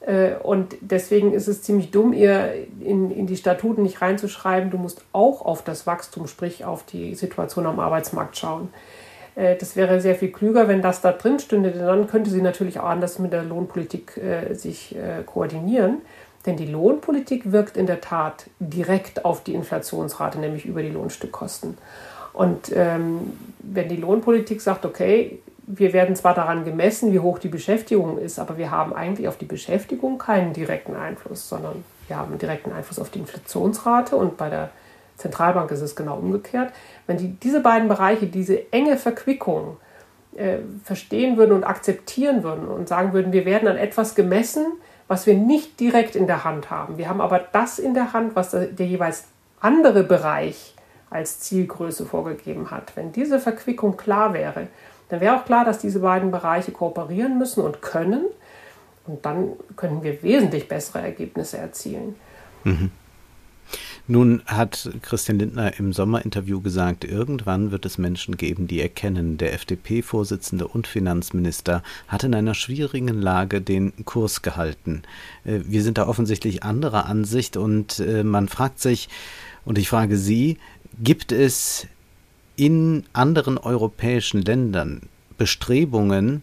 Äh, und deswegen ist es ziemlich dumm, ihr in, in die Statuten nicht reinzuschreiben, du musst auch auf das Wachstum, sprich auf die Situation am Arbeitsmarkt schauen. Äh, das wäre sehr viel klüger, wenn das da drin stünde, denn dann könnte sie natürlich auch anders mit der Lohnpolitik äh, sich koordinieren. Denn die Lohnpolitik wirkt in der Tat direkt auf die Inflationsrate, nämlich über die Lohnstückkosten. Und ähm, wenn die Lohnpolitik sagt, okay, wir werden zwar daran gemessen, wie hoch die Beschäftigung ist, aber wir haben eigentlich auf die Beschäftigung keinen direkten Einfluss, sondern wir haben einen direkten Einfluss auf die Inflationsrate und bei der Zentralbank ist es genau umgekehrt. Wenn die diese beiden Bereiche, diese enge Verquickung äh, verstehen würden und akzeptieren würden und sagen würden, wir werden an etwas gemessen, was wir nicht direkt in der Hand haben. Wir haben aber das in der Hand, was der, der jeweils andere Bereich als Zielgröße vorgegeben hat. Wenn diese Verquickung klar wäre, dann wäre auch klar, dass diese beiden Bereiche kooperieren müssen und können. Und dann können wir wesentlich bessere Ergebnisse erzielen. Mhm. Nun hat Christian Lindner im Sommerinterview gesagt, irgendwann wird es Menschen geben, die erkennen, der FDP-Vorsitzende und Finanzminister hat in einer schwierigen Lage den Kurs gehalten. Äh, wir sind da offensichtlich anderer Ansicht und äh, man fragt sich, und ich frage Sie, Gibt es in anderen europäischen Ländern Bestrebungen,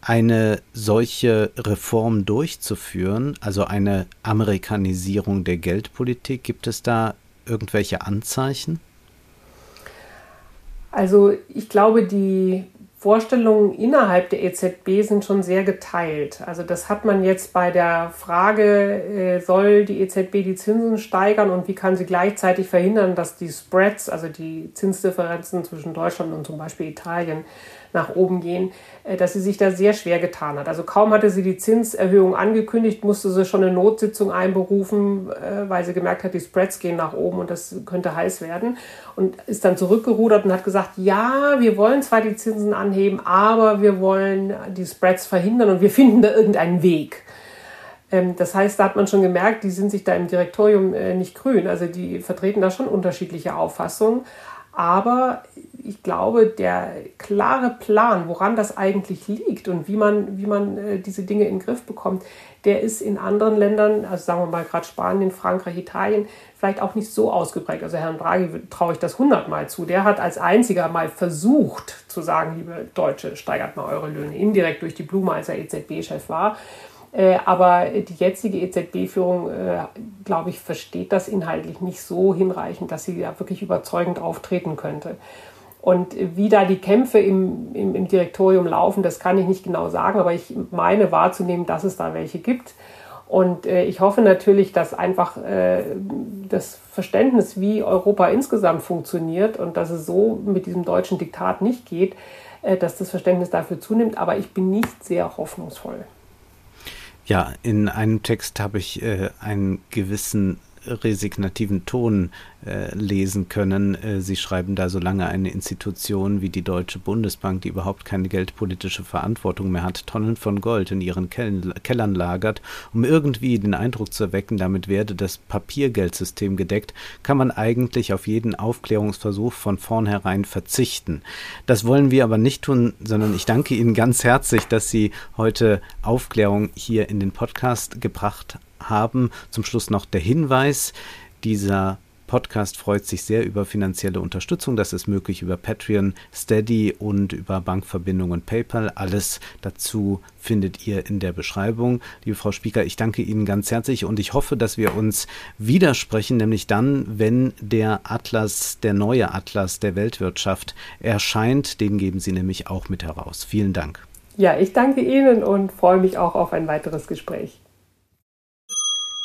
eine solche Reform durchzuführen, also eine Amerikanisierung der Geldpolitik? Gibt es da irgendwelche Anzeichen? Also ich glaube, die Vorstellungen innerhalb der EZB sind schon sehr geteilt. Also das hat man jetzt bei der Frage, äh, soll die EZB die Zinsen steigern und wie kann sie gleichzeitig verhindern, dass die Spreads, also die Zinsdifferenzen zwischen Deutschland und zum Beispiel Italien, nach oben gehen, äh, dass sie sich da sehr schwer getan hat. Also kaum hatte sie die Zinserhöhung angekündigt, musste sie schon eine Notsitzung einberufen, äh, weil sie gemerkt hat, die Spreads gehen nach oben und das könnte heiß werden. Und ist dann zurückgerudert und hat gesagt, ja, wir wollen zwar die Zinsen anheben, aber wir wollen die Spreads verhindern und wir finden da irgendeinen Weg ähm, das heißt, da hat man schon gemerkt, die sind sich da im Direktorium äh, nicht grün. Also die vertreten da schon unterschiedliche Auffassungen. Aber ich glaube, der klare Plan, woran das eigentlich liegt und wie man, wie man äh, diese Dinge in den Griff bekommt, der ist in anderen Ländern, also sagen wir mal gerade Spanien, Frankreich, Italien, vielleicht auch nicht so ausgeprägt. Also Herrn Draghi traue ich das hundertmal zu. Der hat als einziger mal versucht zu sagen, liebe Deutsche, steigert mal eure Löhne, indirekt durch die Blume, als er EZB-Chef war. Äh, aber die jetzige EZB-Führung, äh, glaube ich, versteht das inhaltlich nicht so hinreichend, dass sie da wirklich überzeugend auftreten könnte. Und wie da die Kämpfe im, im, im, Direktorium laufen, das kann ich nicht genau sagen, aber ich meine wahrzunehmen, dass es da welche gibt. Und äh, ich hoffe natürlich, dass einfach äh, das Verständnis, wie Europa insgesamt funktioniert und dass es so mit diesem deutschen Diktat nicht geht, äh, dass das Verständnis dafür zunimmt. Aber ich bin nicht sehr hoffnungsvoll. Ja, in einem Text habe ich äh, einen gewissen resignativen Ton äh, lesen können. Äh, Sie schreiben da, solange eine Institution wie die Deutsche Bundesbank, die überhaupt keine geldpolitische Verantwortung mehr hat, Tonnen von Gold in ihren Kel Kellern lagert, um irgendwie den Eindruck zu erwecken, damit werde das Papiergeldsystem gedeckt, kann man eigentlich auf jeden Aufklärungsversuch von vornherein verzichten. Das wollen wir aber nicht tun, sondern ich danke Ihnen ganz herzlich, dass Sie heute Aufklärung hier in den Podcast gebracht haben. Zum Schluss noch der Hinweis, dieser Podcast freut sich sehr über finanzielle Unterstützung. Das ist möglich über Patreon, Steady und über Bankverbindungen und PayPal. Alles dazu findet ihr in der Beschreibung. Liebe Frau Spieker, ich danke Ihnen ganz herzlich und ich hoffe, dass wir uns widersprechen, nämlich dann, wenn der Atlas, der neue Atlas der Weltwirtschaft erscheint. Den geben Sie nämlich auch mit heraus. Vielen Dank. Ja, ich danke Ihnen und freue mich auch auf ein weiteres Gespräch.